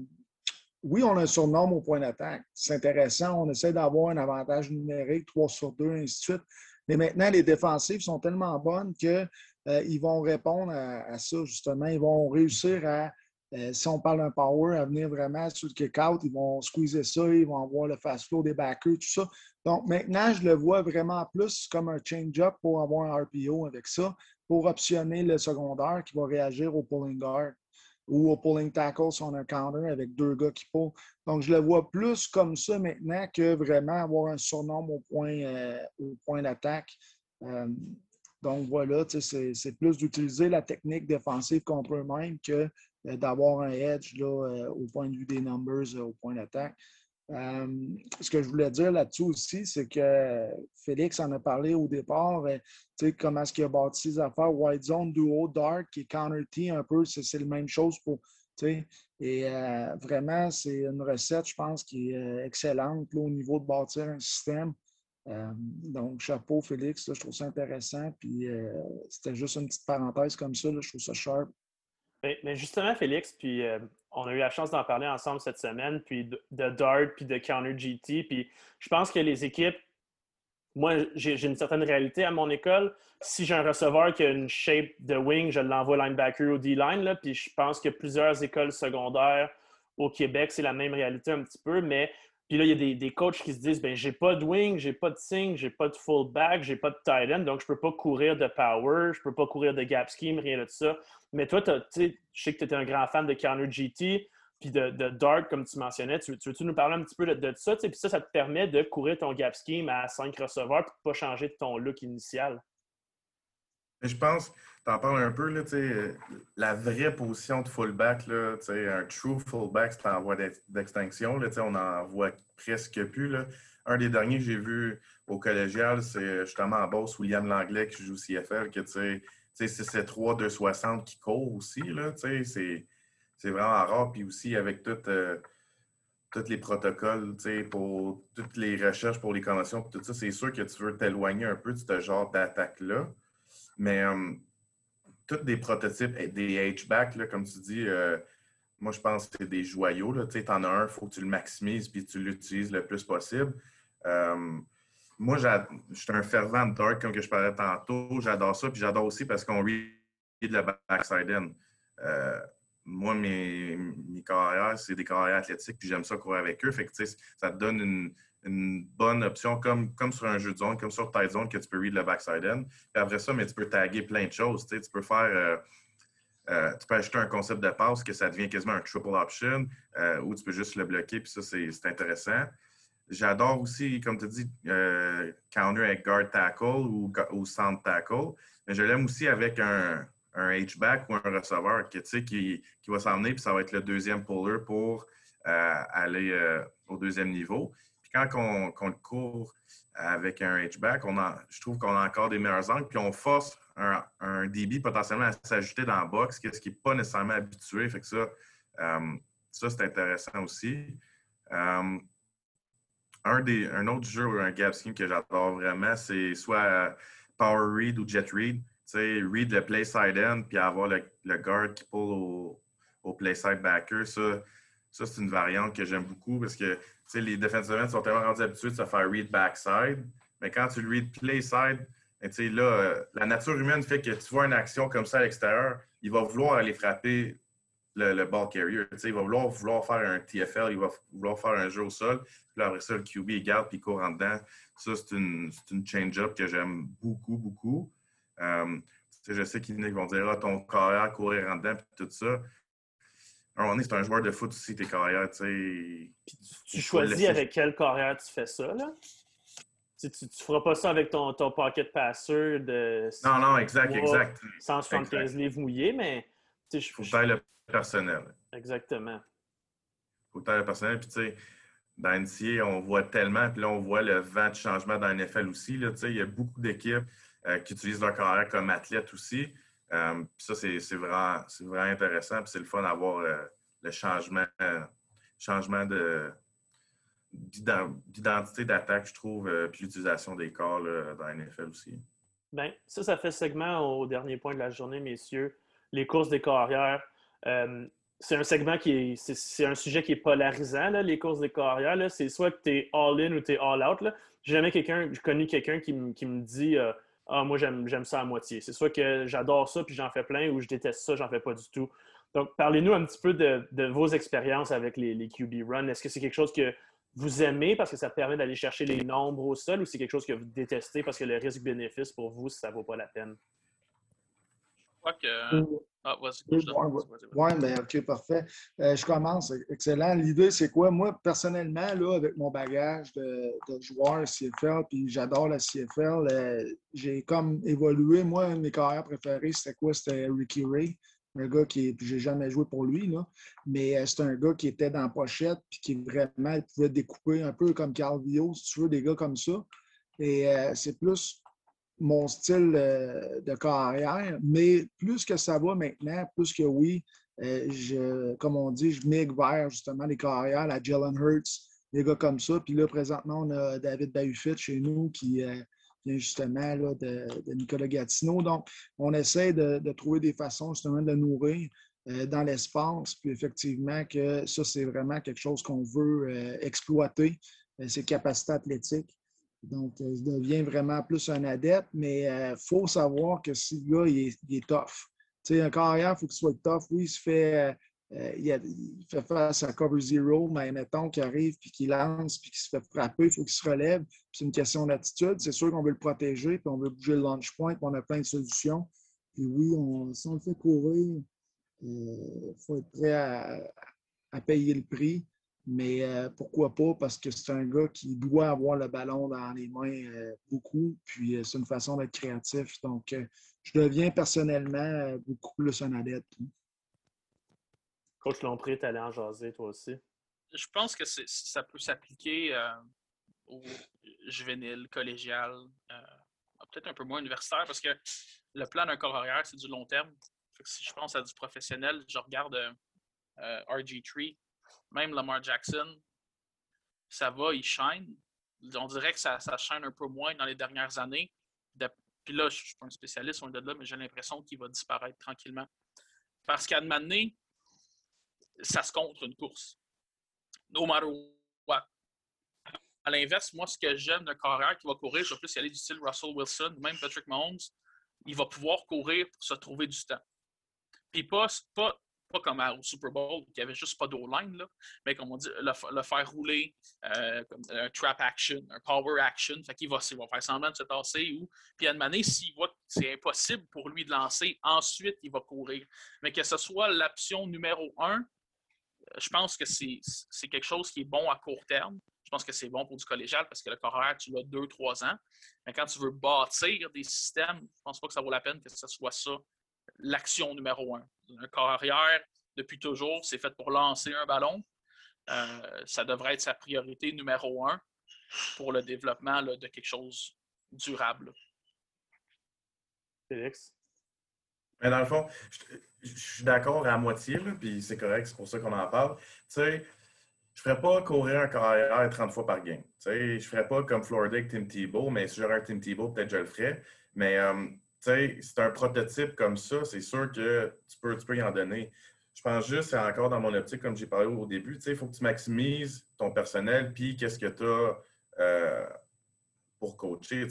oui, on a un surnom au point d'attaque. C'est intéressant. On essaie d'avoir un avantage numérique, 3 sur 2, ainsi de suite. Mais maintenant, les défensives sont tellement bonnes que euh, vont répondre à, ça, justement. Ils vont réussir à, euh, si on parle d'un power, à venir vraiment sur le kick-out. Ils vont squeezer ça, ils vont avoir le fast-flow des backers, tout ça. Donc maintenant, je le vois vraiment plus comme un change-up pour avoir un RPO avec ça, pour optionner le secondaire qui va réagir au pulling guard ou au pulling tackle sur un counter avec deux gars qui pull. Donc, je le vois plus comme ça maintenant que vraiment avoir un surnom au point, euh, point d'attaque. Donc voilà, c'est plus d'utiliser la technique défensive contre eux-mêmes que euh, d'avoir un edge là, euh, au point de vue des numbers, euh, au point d'attaque. Ce que je voulais dire là-dessus aussi, c'est que Félix en a parlé au départ, comment est-ce qu'il a bâti ses affaires, White Zone, Duo, Dark et Counter T, un peu, c'est la même chose pour. Et vraiment, c'est une recette, je pense, qui est excellente au niveau de bâtir un système. Euh, donc, chapeau, Félix, je trouve ça intéressant. Puis, euh, c'était juste une petite parenthèse comme ça, je trouve ça sharp. Mais, justement, Félix, puis euh, on a eu la chance d'en parler ensemble cette semaine, puis de, Dart, puis de Counter GT. Puis, je pense que les équipes, moi, j'ai une certaine réalité à mon école. Si j'ai un receveur qui a une shape de wing, je l'envoie linebacker ou D-line. Puis, je pense que plusieurs écoles secondaires au Québec, c'est la même réalité un petit peu, mais puis là, il y a des, coachs qui se disent ben j'ai pas de wing, j'ai pas de sing, j'ai pas de fullback, j'ai pas de tight end, donc je peux pas courir de power, je peux pas courir de gap scheme, rien de ça. Mais toi, je sais que tu étais un grand fan de Counter GT, puis de, de, Dart, comme tu mentionnais. Tu, veux-tu nous parler un petit peu de, ça? Puis ça, ça te permet de courir ton gap scheme à 5 receveurs, puis de pas changer de ton look initial. Je pense, tu en parles un peu, là, la vraie position de fullback, là, un true fullback, c'est en voie d'extinction. On n'en voit presque plus. Là. un des derniers que j'ai vu au collégial, c'est justement en boss William Langlais qui joue au CFL, que c'est 3 260 qui court aussi, c'est vraiment rare. Puis aussi, avec euh, tous les protocoles, pour toutes les recherches pour les conventions, tout ça, c'est sûr que tu veux t'éloigner un peu de ce genre d'attaque-là. Mais euh, tous des prototypes, des H-back, comme tu dis, euh, moi, je pense que c'est des joyaux. Tu en as un, il faut que tu le maximises puis tu l'utilises le plus possible. Euh, moi, je suis un fervent de dark, comme que je parlais tantôt. J'adore ça. Puis j'adore aussi parce qu'on read le backside in. Euh, moi, mes, mes carrières, c'est des carrières athlétiques, puis j'aime ça courir avec eux. Fait que, ça te donne une, une bonne option, comme, comme sur un jeu de zone, comme sur tight zone, que tu peux read le backside end. Puis après ça, mais tu peux taguer plein de choses. Tu peux faire. Euh, euh, tu peux ajouter un concept de passe que ça devient quasiment un triple option, euh, ou tu peux juste le bloquer, puis ça, c'est intéressant. J'adore aussi, comme tu dis, counter avec guard tackle ou, ou sound tackle, mais je l'aime aussi avec un, un H-back ou un receveur qui, qui, va s'emmener, puis ça va être le deuxième puller pour aller au deuxième niveau quand on, court avec un H-back, je trouve qu'on a encore des meilleurs angles, puis on force un, DB potentiellement à s'ajouter dans la box, ce qui n'est pas nécessairement habitué. Fait que ça, euh, ça c'est intéressant aussi. Euh, un, des, un autre jeu ou un gap scheme que j'adore vraiment, c'est soit Power Read ou Jet Read. Tu read le play side end, puis avoir le, guard qui pull au, au play side backer. Ça, ça c'est une variante que j'aime beaucoup parce que les defensive sont tellement rendus habitués de se faire read backside, mais quand tu le read play side, ben, là, euh, la nature humaine fait que tu vois une action comme ça à l'extérieur, il va vouloir aller frapper le, ball carrier. il va vouloir, vouloir faire un TFL, il va vouloir faire un jeu au sol. Puis après ça, le QB, il garde puis il court en dedans. Ça, c'est une, change-up que j'aime beaucoup, beaucoup. Euh, je sais qu'ils vont dire ah, ton carrière courir en dedans puis tout ça un moment donné, c'est un joueur de foot aussi, tes carrières, tu sais. tu, choisis avec quelle carrière tu fais ça, là? Tu, tu, feras pas ça avec ton, ton pocket passer de. Non, non, exact, exact. 175 livres mouillés, mais. Il faut faire le personnel. Exactement. Il faut le personnel. Puis, tu sais, dans NCA, on voit tellement, puis là, on voit le vent de changement dans NFL aussi. Là, il y a beaucoup d'équipes euh, qui utilisent leur carrière comme athlète aussi. Euh, ça, c'est vraiment, intéressant. c'est le fun d'avoir euh, le changement, changement d'identité d'attaque, je trouve, euh, puis l'utilisation des corps dans NFL aussi. Bien, ça, ça fait segment au dernier point de la journée, messieurs. Les courses des carrières. c'est un segment qui est. C'est un sujet qui est polarisant, les courses des carrières. C'est soit que tu es all-in ou tu es all-out. J'ai jamais quelqu'un, connu quelqu'un qui, me dit ah, moi, j'aime ça à moitié. C'est soit que j'adore ça puis j'en fais plein ou je déteste ça, j'en fais pas du tout. Donc, parlez-nous un petit peu de, vos expériences avec les, QB Run. Est-ce que c'est quelque chose que vous aimez parce que ça permet d'aller chercher les nombres au sol ou c'est quelque chose que vous détestez parce que le risque-bénéfice pour vous, ça vaut pas la peine? Je crois que ah, Oui, mais OK, parfait. Euh, je commence. Excellent. L'idée, c'est quoi? Moi, personnellement, là, avec mon bagage de, joueur CFL, puis j'adore la CFL, euh, j'ai comme évolué. Moi, un de mes carrières préférées, c'était quoi? C'était Ricky Ray. Un gars qui, j'ai jamais joué pour lui, là, mais euh, c'est un gars qui était dans la pochette, puis qui vraiment il pouvait découper un peu comme Carl Vio, si tu veux, des gars comme ça. Et c'est plus mon style euh, de carrière, mais plus que ça va maintenant, plus que oui, euh, je, comme on dit, je migre vers justement les carrières, la Jalen Hurts, des gars comme ça. Puis là, présentement, on a David Bayufit chez nous qui euh, vient justement de, Nicolas Gatineau. Donc, on essaie de, trouver des façons justement de nourrir dans l'espace. Puis effectivement, que ça, c'est vraiment quelque chose qu'on veut exploiter, ses capacités athlétiques. Donc, euh, je deviens vraiment plus un adepte, mais il euh, faut savoir que si le gars, il est, tough. Tu sais, un carrière, il faut qu'il soit tough. Oui, il se fait, euh, il, fait face à cover zero, mais mettons qu'il arrive, puis qu'il lance, puis qu'il se fait frapper, il faut qu'il se relève. C'est une question d'attitude. C'est sûr qu'on veut le protéger, puis on veut bouger le launch point, puis on a plein de solutions. Puis oui, si on le fait courir, il faut être prêt à payer le prix. Mais euh, pourquoi pas? Parce que c'est un gars qui doit avoir le ballon dans les mains euh, beaucoup. Puis euh, c'est une façon d'être créatif. Donc, je deviens personnellement beaucoup plus un adepte. Coach Lompré, tu allé en jaser toi aussi? Je pense que ça peut s'appliquer au juvénile, collégial, peut-être un peu moins universitaire, parce que le plan d'un corps arrière, c'est du long terme. si je pense à du professionnel, je regarde RG3, même Lamar Jackson, ça va, il shine. On dirait que ça, ça shine un peu moins dans les dernières années. Puis là, je ne suis pas un spécialiste, on est de là, mais j'ai l'impression qu'il va disparaître tranquillement. Parce qu'à un moment donné, ça se contre une course. No matter what. À l'inverse, moi, ce que j'aime d'un carrière qui va courir, je vais plus y aller du style Russell Wilson, même Patrick Mahomes, il va pouvoir courir pour se trouver du temps. Puis pas, pas pas comme au Super Bowl, qui avait juste pas d'O-line, mais comme on dit, le, faire rouler, euh, comme un trap action, un power action. Fait qu'il va, va faire semblant de se tasser. Ou, puis à moment s'il voit que c'est impossible pour lui de lancer, ensuite, il va courir. Mais que ce soit l'option numéro un, je pense que c'est quelque chose qui est bon à court terme. Je pense que c'est bon pour du collégial parce que le carrière, tu l'as deux, trois ans. Mais quand tu veux bâtir des systèmes, je pense pas que ça vaut la peine que ce soit ça l'action numéro un. Un carrière, depuis toujours, c'est fait pour lancer un ballon. Euh, ça devrait être sa priorité numéro un pour le développement de quelque chose durable. Félix? Mais dans le fond, je, suis d'accord à moitié, puis c'est correct, c'est pour ça qu'on en parle. Tu sais, je ne ferais pas courir un carrière 30 fois par game. Tu sais, je ne ferais pas comme Florida avec Tim Tebow, mais si j'aurais un Tim Tebow, peut-être je le ferais. Mais euh, c'est un prototype comme ça, c'est sûr que tu peux, tu peux y en donner. Je pense juste, c'est encore dans mon optique, comme j'ai parlé au début, il faut que tu maximises ton personnel, puis qu'est-ce que tu as euh, pour coacher.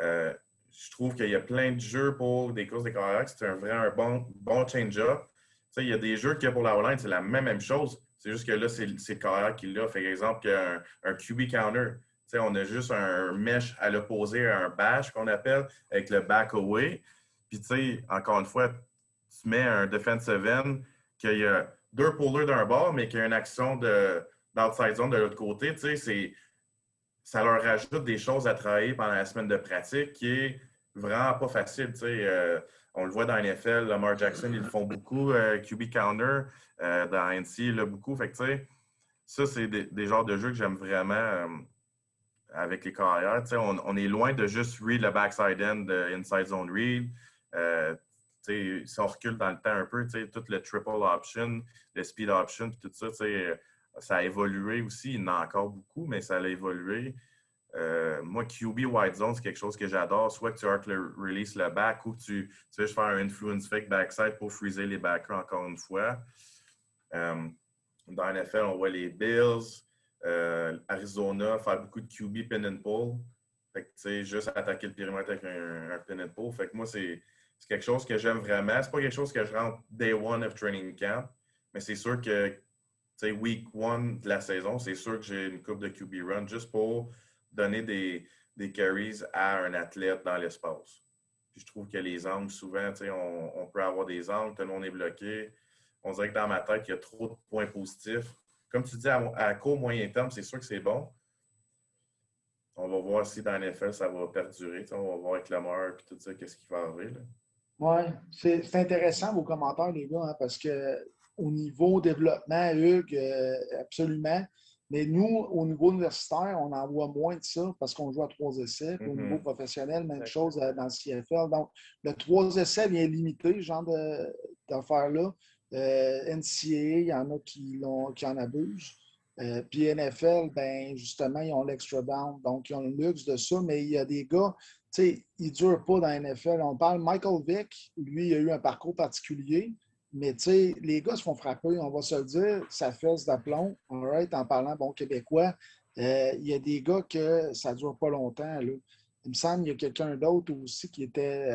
Euh, je trouve qu'il y a plein de jeux pour des courses de carrière, c'est un vrai un bon, bon change-up. Il y a des jeux qu'il y a pour la line, c'est la même, même chose. C'est juste que là, c'est le carrière qui l'a. Par exemple, un, un QB counter on a juste un mesh à l'opposé un bash qu'on appelle avec le back away. Puis, tu sais, encore une fois, tu mets un defensive end qu'il y a deux pullers d'un bord, mais qu'il y a une action d'outside zone de l'autre côté. Tu sais, ça leur rajoute des choses à travailler pendant la semaine de pratique qui est vraiment pas facile. Tu sais, euh, on le voit dans NFL, Lamar Jackson, ils le font beaucoup, euh, QB Counter, euh, dans NC, il l'a beaucoup. Fait ça, c'est des, genres de jeux que j'aime vraiment avec les carrières. On, on, est loin de juste read le backside end de inside zone read. Euh, si on recule dans le temps un peu, tout le triple option, le speed option, tout ça, ça a évolué aussi. Il y en a encore beaucoup, mais ça a évolué. Euh, moi, QB wide zone, c'est quelque chose que j'adore. Soit que tu arc le release le back ou que tu, tu veux faire un influence fake backside pour freezer les backers encore une fois. Euh, dans NFL, on voit les Bills, euh, Arizona, faire beaucoup de QB pin and pull. Fait que, tu sais, juste attaquer le périmètre avec un, pin and pull. Fait que moi, c'est quelque chose que j'aime vraiment. C'est pas quelque chose que je rentre day one of training camp, mais c'est sûr que, tu sais, week one de la saison, c'est sûr que j'ai une coupe de QB run juste pour donner des, des carries à un athlète dans l'espace. Puis je trouve que les angles, souvent, on, on, peut avoir des angles, tout le est bloqué. On dirait que dans ma tête, il y a trop de points positifs comme tu dis, à, court, moyen terme, c'est sûr que c'est bon. On va voir si dans l'NFL, ça va perdurer. On va voir avec Lamar et tout ça, qu'est-ce qui va arriver. Oui, c'est intéressant vos commentaires, les gars, hein, parce que au niveau développement, Hugues, euh, absolument. Mais nous, au niveau universitaire, on en voit moins de ça parce qu'on joue à trois essais. Au niveau mm-hmm. professionnel, même chose euh, dans le CFL. Donc, le trois essais vient limiter ce genre d'affaires-là. Euh, NCA, il y en a qui, en abusent. Euh, puis NFL, ben justement, ils ont l'extra down, donc ils ont le luxe de ça, mais il y a des gars, tu sais, ils ne durent pas dans NFL. On parle Michael Vick, lui, il a eu un parcours particulier, mais tu sais, les gars se font frapper, on va se le dire, ça fesse d'aplomb, en parlant bon québécois. Euh, il y a des gars que ça ne dure pas longtemps. Il me semble qu'il y a quelqu'un d'autre aussi qui était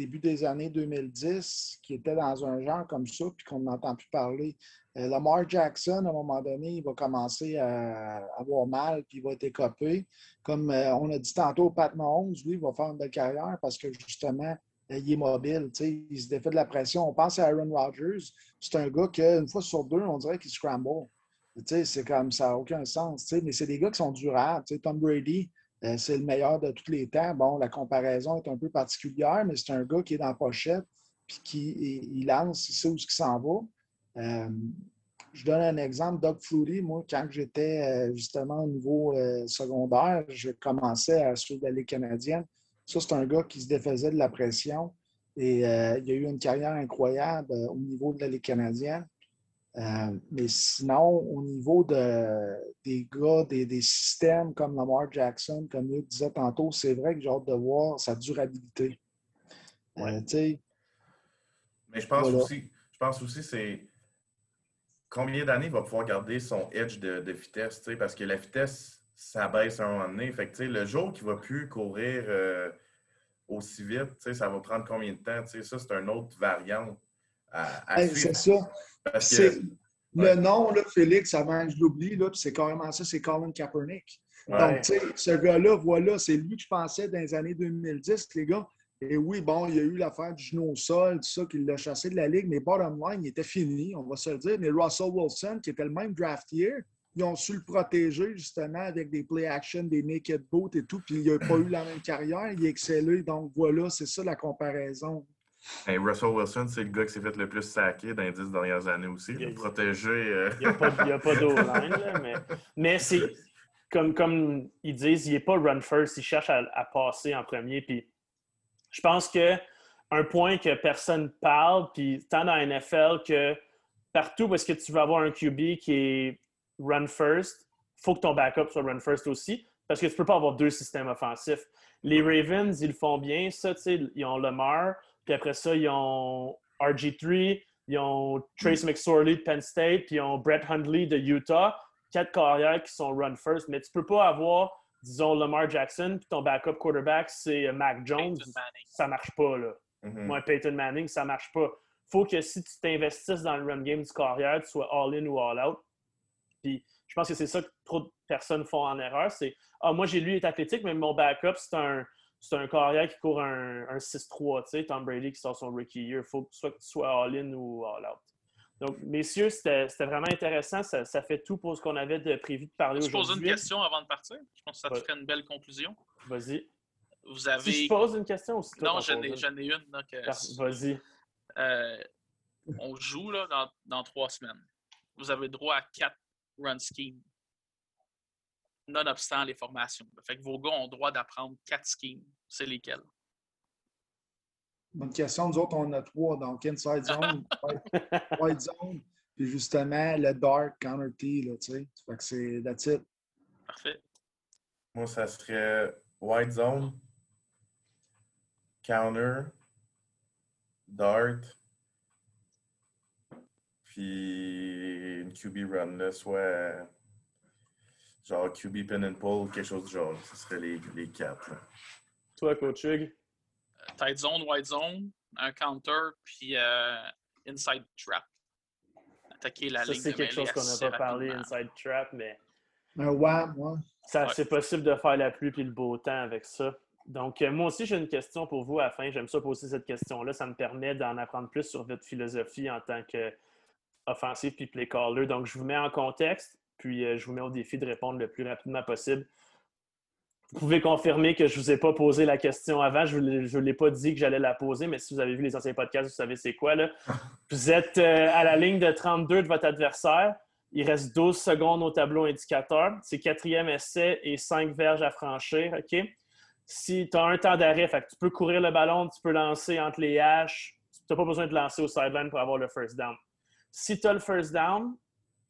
début des années 2010, qui était dans un genre comme ça, puis qu'on n'entend plus parler. Euh, Lamar Jackson, à un moment donné, il va commencer à avoir mal, puis il va être écopé. Comme euh, on a dit tantôt, Pat Mahomes, lui, il va faire une belle carrière parce que justement, euh, il est mobile, il se défait de la pression. On pense à Aaron Rodgers, c'est un gars qu'une fois sur deux, on dirait qu'il scramble. C'est comme ça n'a aucun sens. Mais c'est des gars qui sont durables. Tom Brady, c'est le meilleur de tous les temps. Bon, la comparaison est un peu particulière, mais c'est un gars qui est dans la pochette, puis qui il lance, il sait où il s'en va. Euh, je donne un exemple. Doug Flutie, moi, quand j'étais euh, justement au niveau euh, secondaire, je commençais à suivre la Ligue canadienne. Ça, c'est un gars qui se défaisait de la pression. Et euh, il a eu une carrière incroyable au niveau de la Ligue canadienne. Mais sinon, au niveau de, des gars, des, systèmes comme Lamar Jackson, comme il disait tantôt, c'est vrai que j'ai hâte de voir sa durabilité. mais je pense aussi, je pense aussi c'est combien d'années il va pouvoir garder son edge de, vitesse, parce que la vitesse, ça baisse à un moment donné. Fait que, le jour qu'il ne va plus courir euh, aussi vite, ça va prendre combien de temps? Ça, c'est une autre variante à, C'est ça. Le nom, là, Félix, avant que je l'oublie, c'est carrément ça, c'est Colin Kaepernick. Donc, ce gars-là, voilà, c'est lui que je pensais dans les années 2010, les gars. Et oui, bon, il y a eu l'affaire du genou au sol, tout ça, qui l'a chassé de la Ligue, mais bottom line, il était fini, on va se le dire. Mais Russell Wilson, qui était le même draft year, ils ont su le protéger justement avec des play action, des naked boots et tout, puis il n'a pas eu la même carrière, il a excellé. Donc voilà, c'est ça la comparaison. Hey, Russell Wilson, c'est le gars qui s'est fait le plus saquer dans les dix dernières années aussi. Il, protégé. Euh. Il n'y a pas, pas d'O-line, mais, mais c'est comme, comme ils disent, il n'est pas run first, il cherche à, à passer en premier. Puis je pense que un point que personne parle, puis tant dans la NFL que partout parce que tu veux avoir un QB qui est run first, il faut que ton backup soit run first aussi, parce que tu ne peux pas avoir deux systèmes offensifs. Les Ravens, ils le font bien, ça, ils ont Lamar, puis après ça, ils ont RG3, ils ont Trace McSorley de Penn State, puis ils ont Brett Hundley de Utah, quatre carrières qui sont run first, mais tu ne peux pas avoir disons, Lamar Jackson, puis ton backup quarterback, c'est euh, Mac Jones, ça marche pas, là. Mm-hmm. Moi, Peyton Manning, ça marche pas. faut que si tu t'investisses dans le run game du carrière, tu sois all-in ou all-out. Puis je pense que c'est ça que trop de personnes font en erreur. C'est Ah, moi, j'ai lui est athlétique, mais mon backup, c'est un, c'est un carrière qui court un, un 6-3, tu sais, Tom Brady qui sort son rookie year. Il faut que, soit que tu sois all-in ou all-out. Donc, messieurs, c'était vraiment intéressant. Ça, fait tout pour ce qu'on avait de prévu de parler aujourd'hui. Je pose une question avant de partir. Je pense que ça te ferait une belle conclusion. Vas-y. Vous avez... Si je pose une question ou Non, j'en ai, ai, une. Euh, vas-y. Euh, on joue là, dans, dans, trois semaines. Vous avez droit à quatre run schemes, nonobstant les formations. Fait que vos gars ont droit d'apprendre quatre schemes. C'est lesquels? Bonne question. Nous autres, on a trois. Donc, Inside Zone, White Zone, puis justement le Dark Counter T, là, tu sais. Fait que c'est that's it. Parfait. Moi, ça serait White Zone, Counter, Dart, puis une QB run, là, soit genre QB pin and pull, quelque chose du genre. Ce serait les, les quatre. Toi, Coach Hugh? tight zone, wide zone, un counter, puis euh, inside trap. Attaquer la ça, c'est quelque chose qu'on n'a pas parlé, inside trap, mais. Un WAM, moi. C'est possible de faire la pluie et le beau temps avec ça. Donc, euh, moi aussi, j'ai une question pour vous à la fin. J'aime ça poser cette question-là. Ça me permet d'en apprendre plus sur votre philosophie en tant qu'offensif puis play caller. Donc, je vous mets en contexte, puis euh, je vous mets au défi de répondre le plus rapidement possible. Vous pouvez confirmer que je ne vous ai pas posé la question avant. Je ne l'ai pas dit que j'allais la poser, mais si vous avez vu les anciens podcasts, vous savez c'est quoi. Là. Vous êtes euh, à la ligne de 32 de votre adversaire. Il reste 12 secondes au tableau indicateur. C'est quatrième essai et cinq verges à franchir. OK? Si tu as un temps d'arrêt, tu peux courir le ballon, tu peux lancer entre les haches. Tu n'as pas besoin de lancer au sideline pour avoir le first down. Si tu as le first down,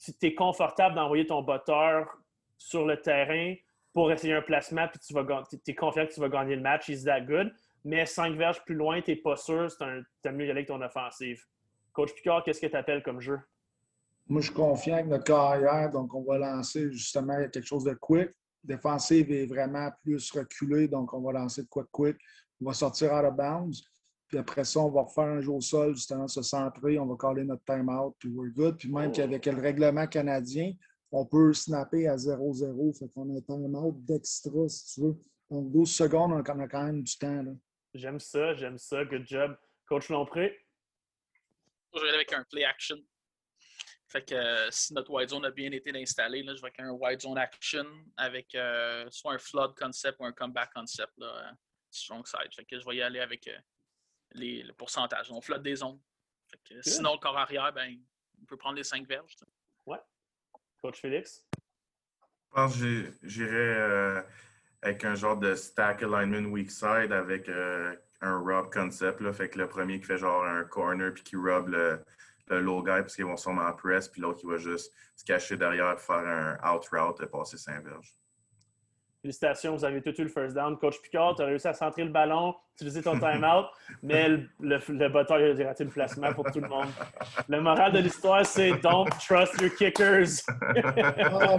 si tu es confortable d'envoyer ton botteur sur le terrain, pour essayer un placement, puis tu vas es confiant que tu vas gagner le match, is that good. Mais cinq verges plus loin, tu n'es pas sûr, c'est mieux d'y avec ton offensive. Coach Picard, qu'est-ce que tu appelles comme jeu? Moi, je suis confiant avec notre carrière, donc on va lancer justement quelque chose de quick. Défensive est vraiment plus reculée, donc on va lancer de quoi quick. On va sortir out of bounds. Puis après ça, on va refaire un jeu au sol, justement, se centrer, on va caler notre time-out, puis we're good. Puis même oh. qu'avec le règlement canadien, on peut snapper à 0-0. Fait qu'on a un time d'extra, si tu veux. Donc, 12 secondes, on a quand même du temps. J'aime ça, j'aime ça. Good job. Coach Lompré? Je vais aller avec un play action. Fait que euh, si notre wide zone a bien été installé, là, je vais avec un wide zone action avec euh, soit un flood concept ou un comeback concept, là, euh, strong side. Fait que je vais y aller avec les, le pourcentage. On flotte des zones. Fait que, sinon, le corps arrière, ben, on peut prendre les 5 verges. Coach Félix? Je pense que j'irais euh, avec un genre de stack alignment weak side avec euh, un rub concept. Là. Fait que le premier qui fait genre un corner puis qui rub le, le low guy parce qu'ils vont sûrement en press, puis l'autre qui va juste se cacher derrière faire un out route et passer Saint-Verge. Félicitations, vous avez tout eu le first down. Coach Picard, tu as réussi à centrer le ballon, utiliser ton time-out, mais le, le, le bataille a raté le placement pour tout le monde. Le moral de l'histoire, c'est Don't trust your kickers. oh,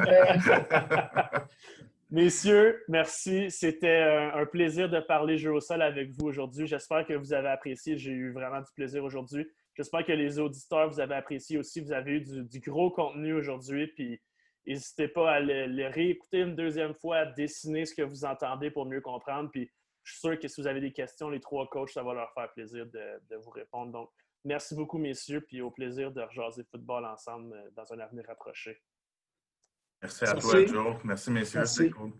Messieurs, merci. C'était un, plaisir de parler jeu au sol avec vous aujourd'hui. J'espère que vous avez apprécié. J'ai eu vraiment du plaisir aujourd'hui. J'espère que les auditeurs, vous avez apprécié aussi. Vous avez eu du, du gros contenu aujourd'hui. Puis N'hésitez pas à le, réécouter une deuxième fois, à dessiner ce que vous entendez pour mieux comprendre. Puis je suis sûr que si vous avez des questions, les trois coachs, ça va leur faire plaisir de, vous répondre. Donc, merci beaucoup, messieurs, puis au plaisir de rejaser football ensemble euh, dans un avenir rapproché. Merci à toi, Joe. Merci, messieurs. Cool.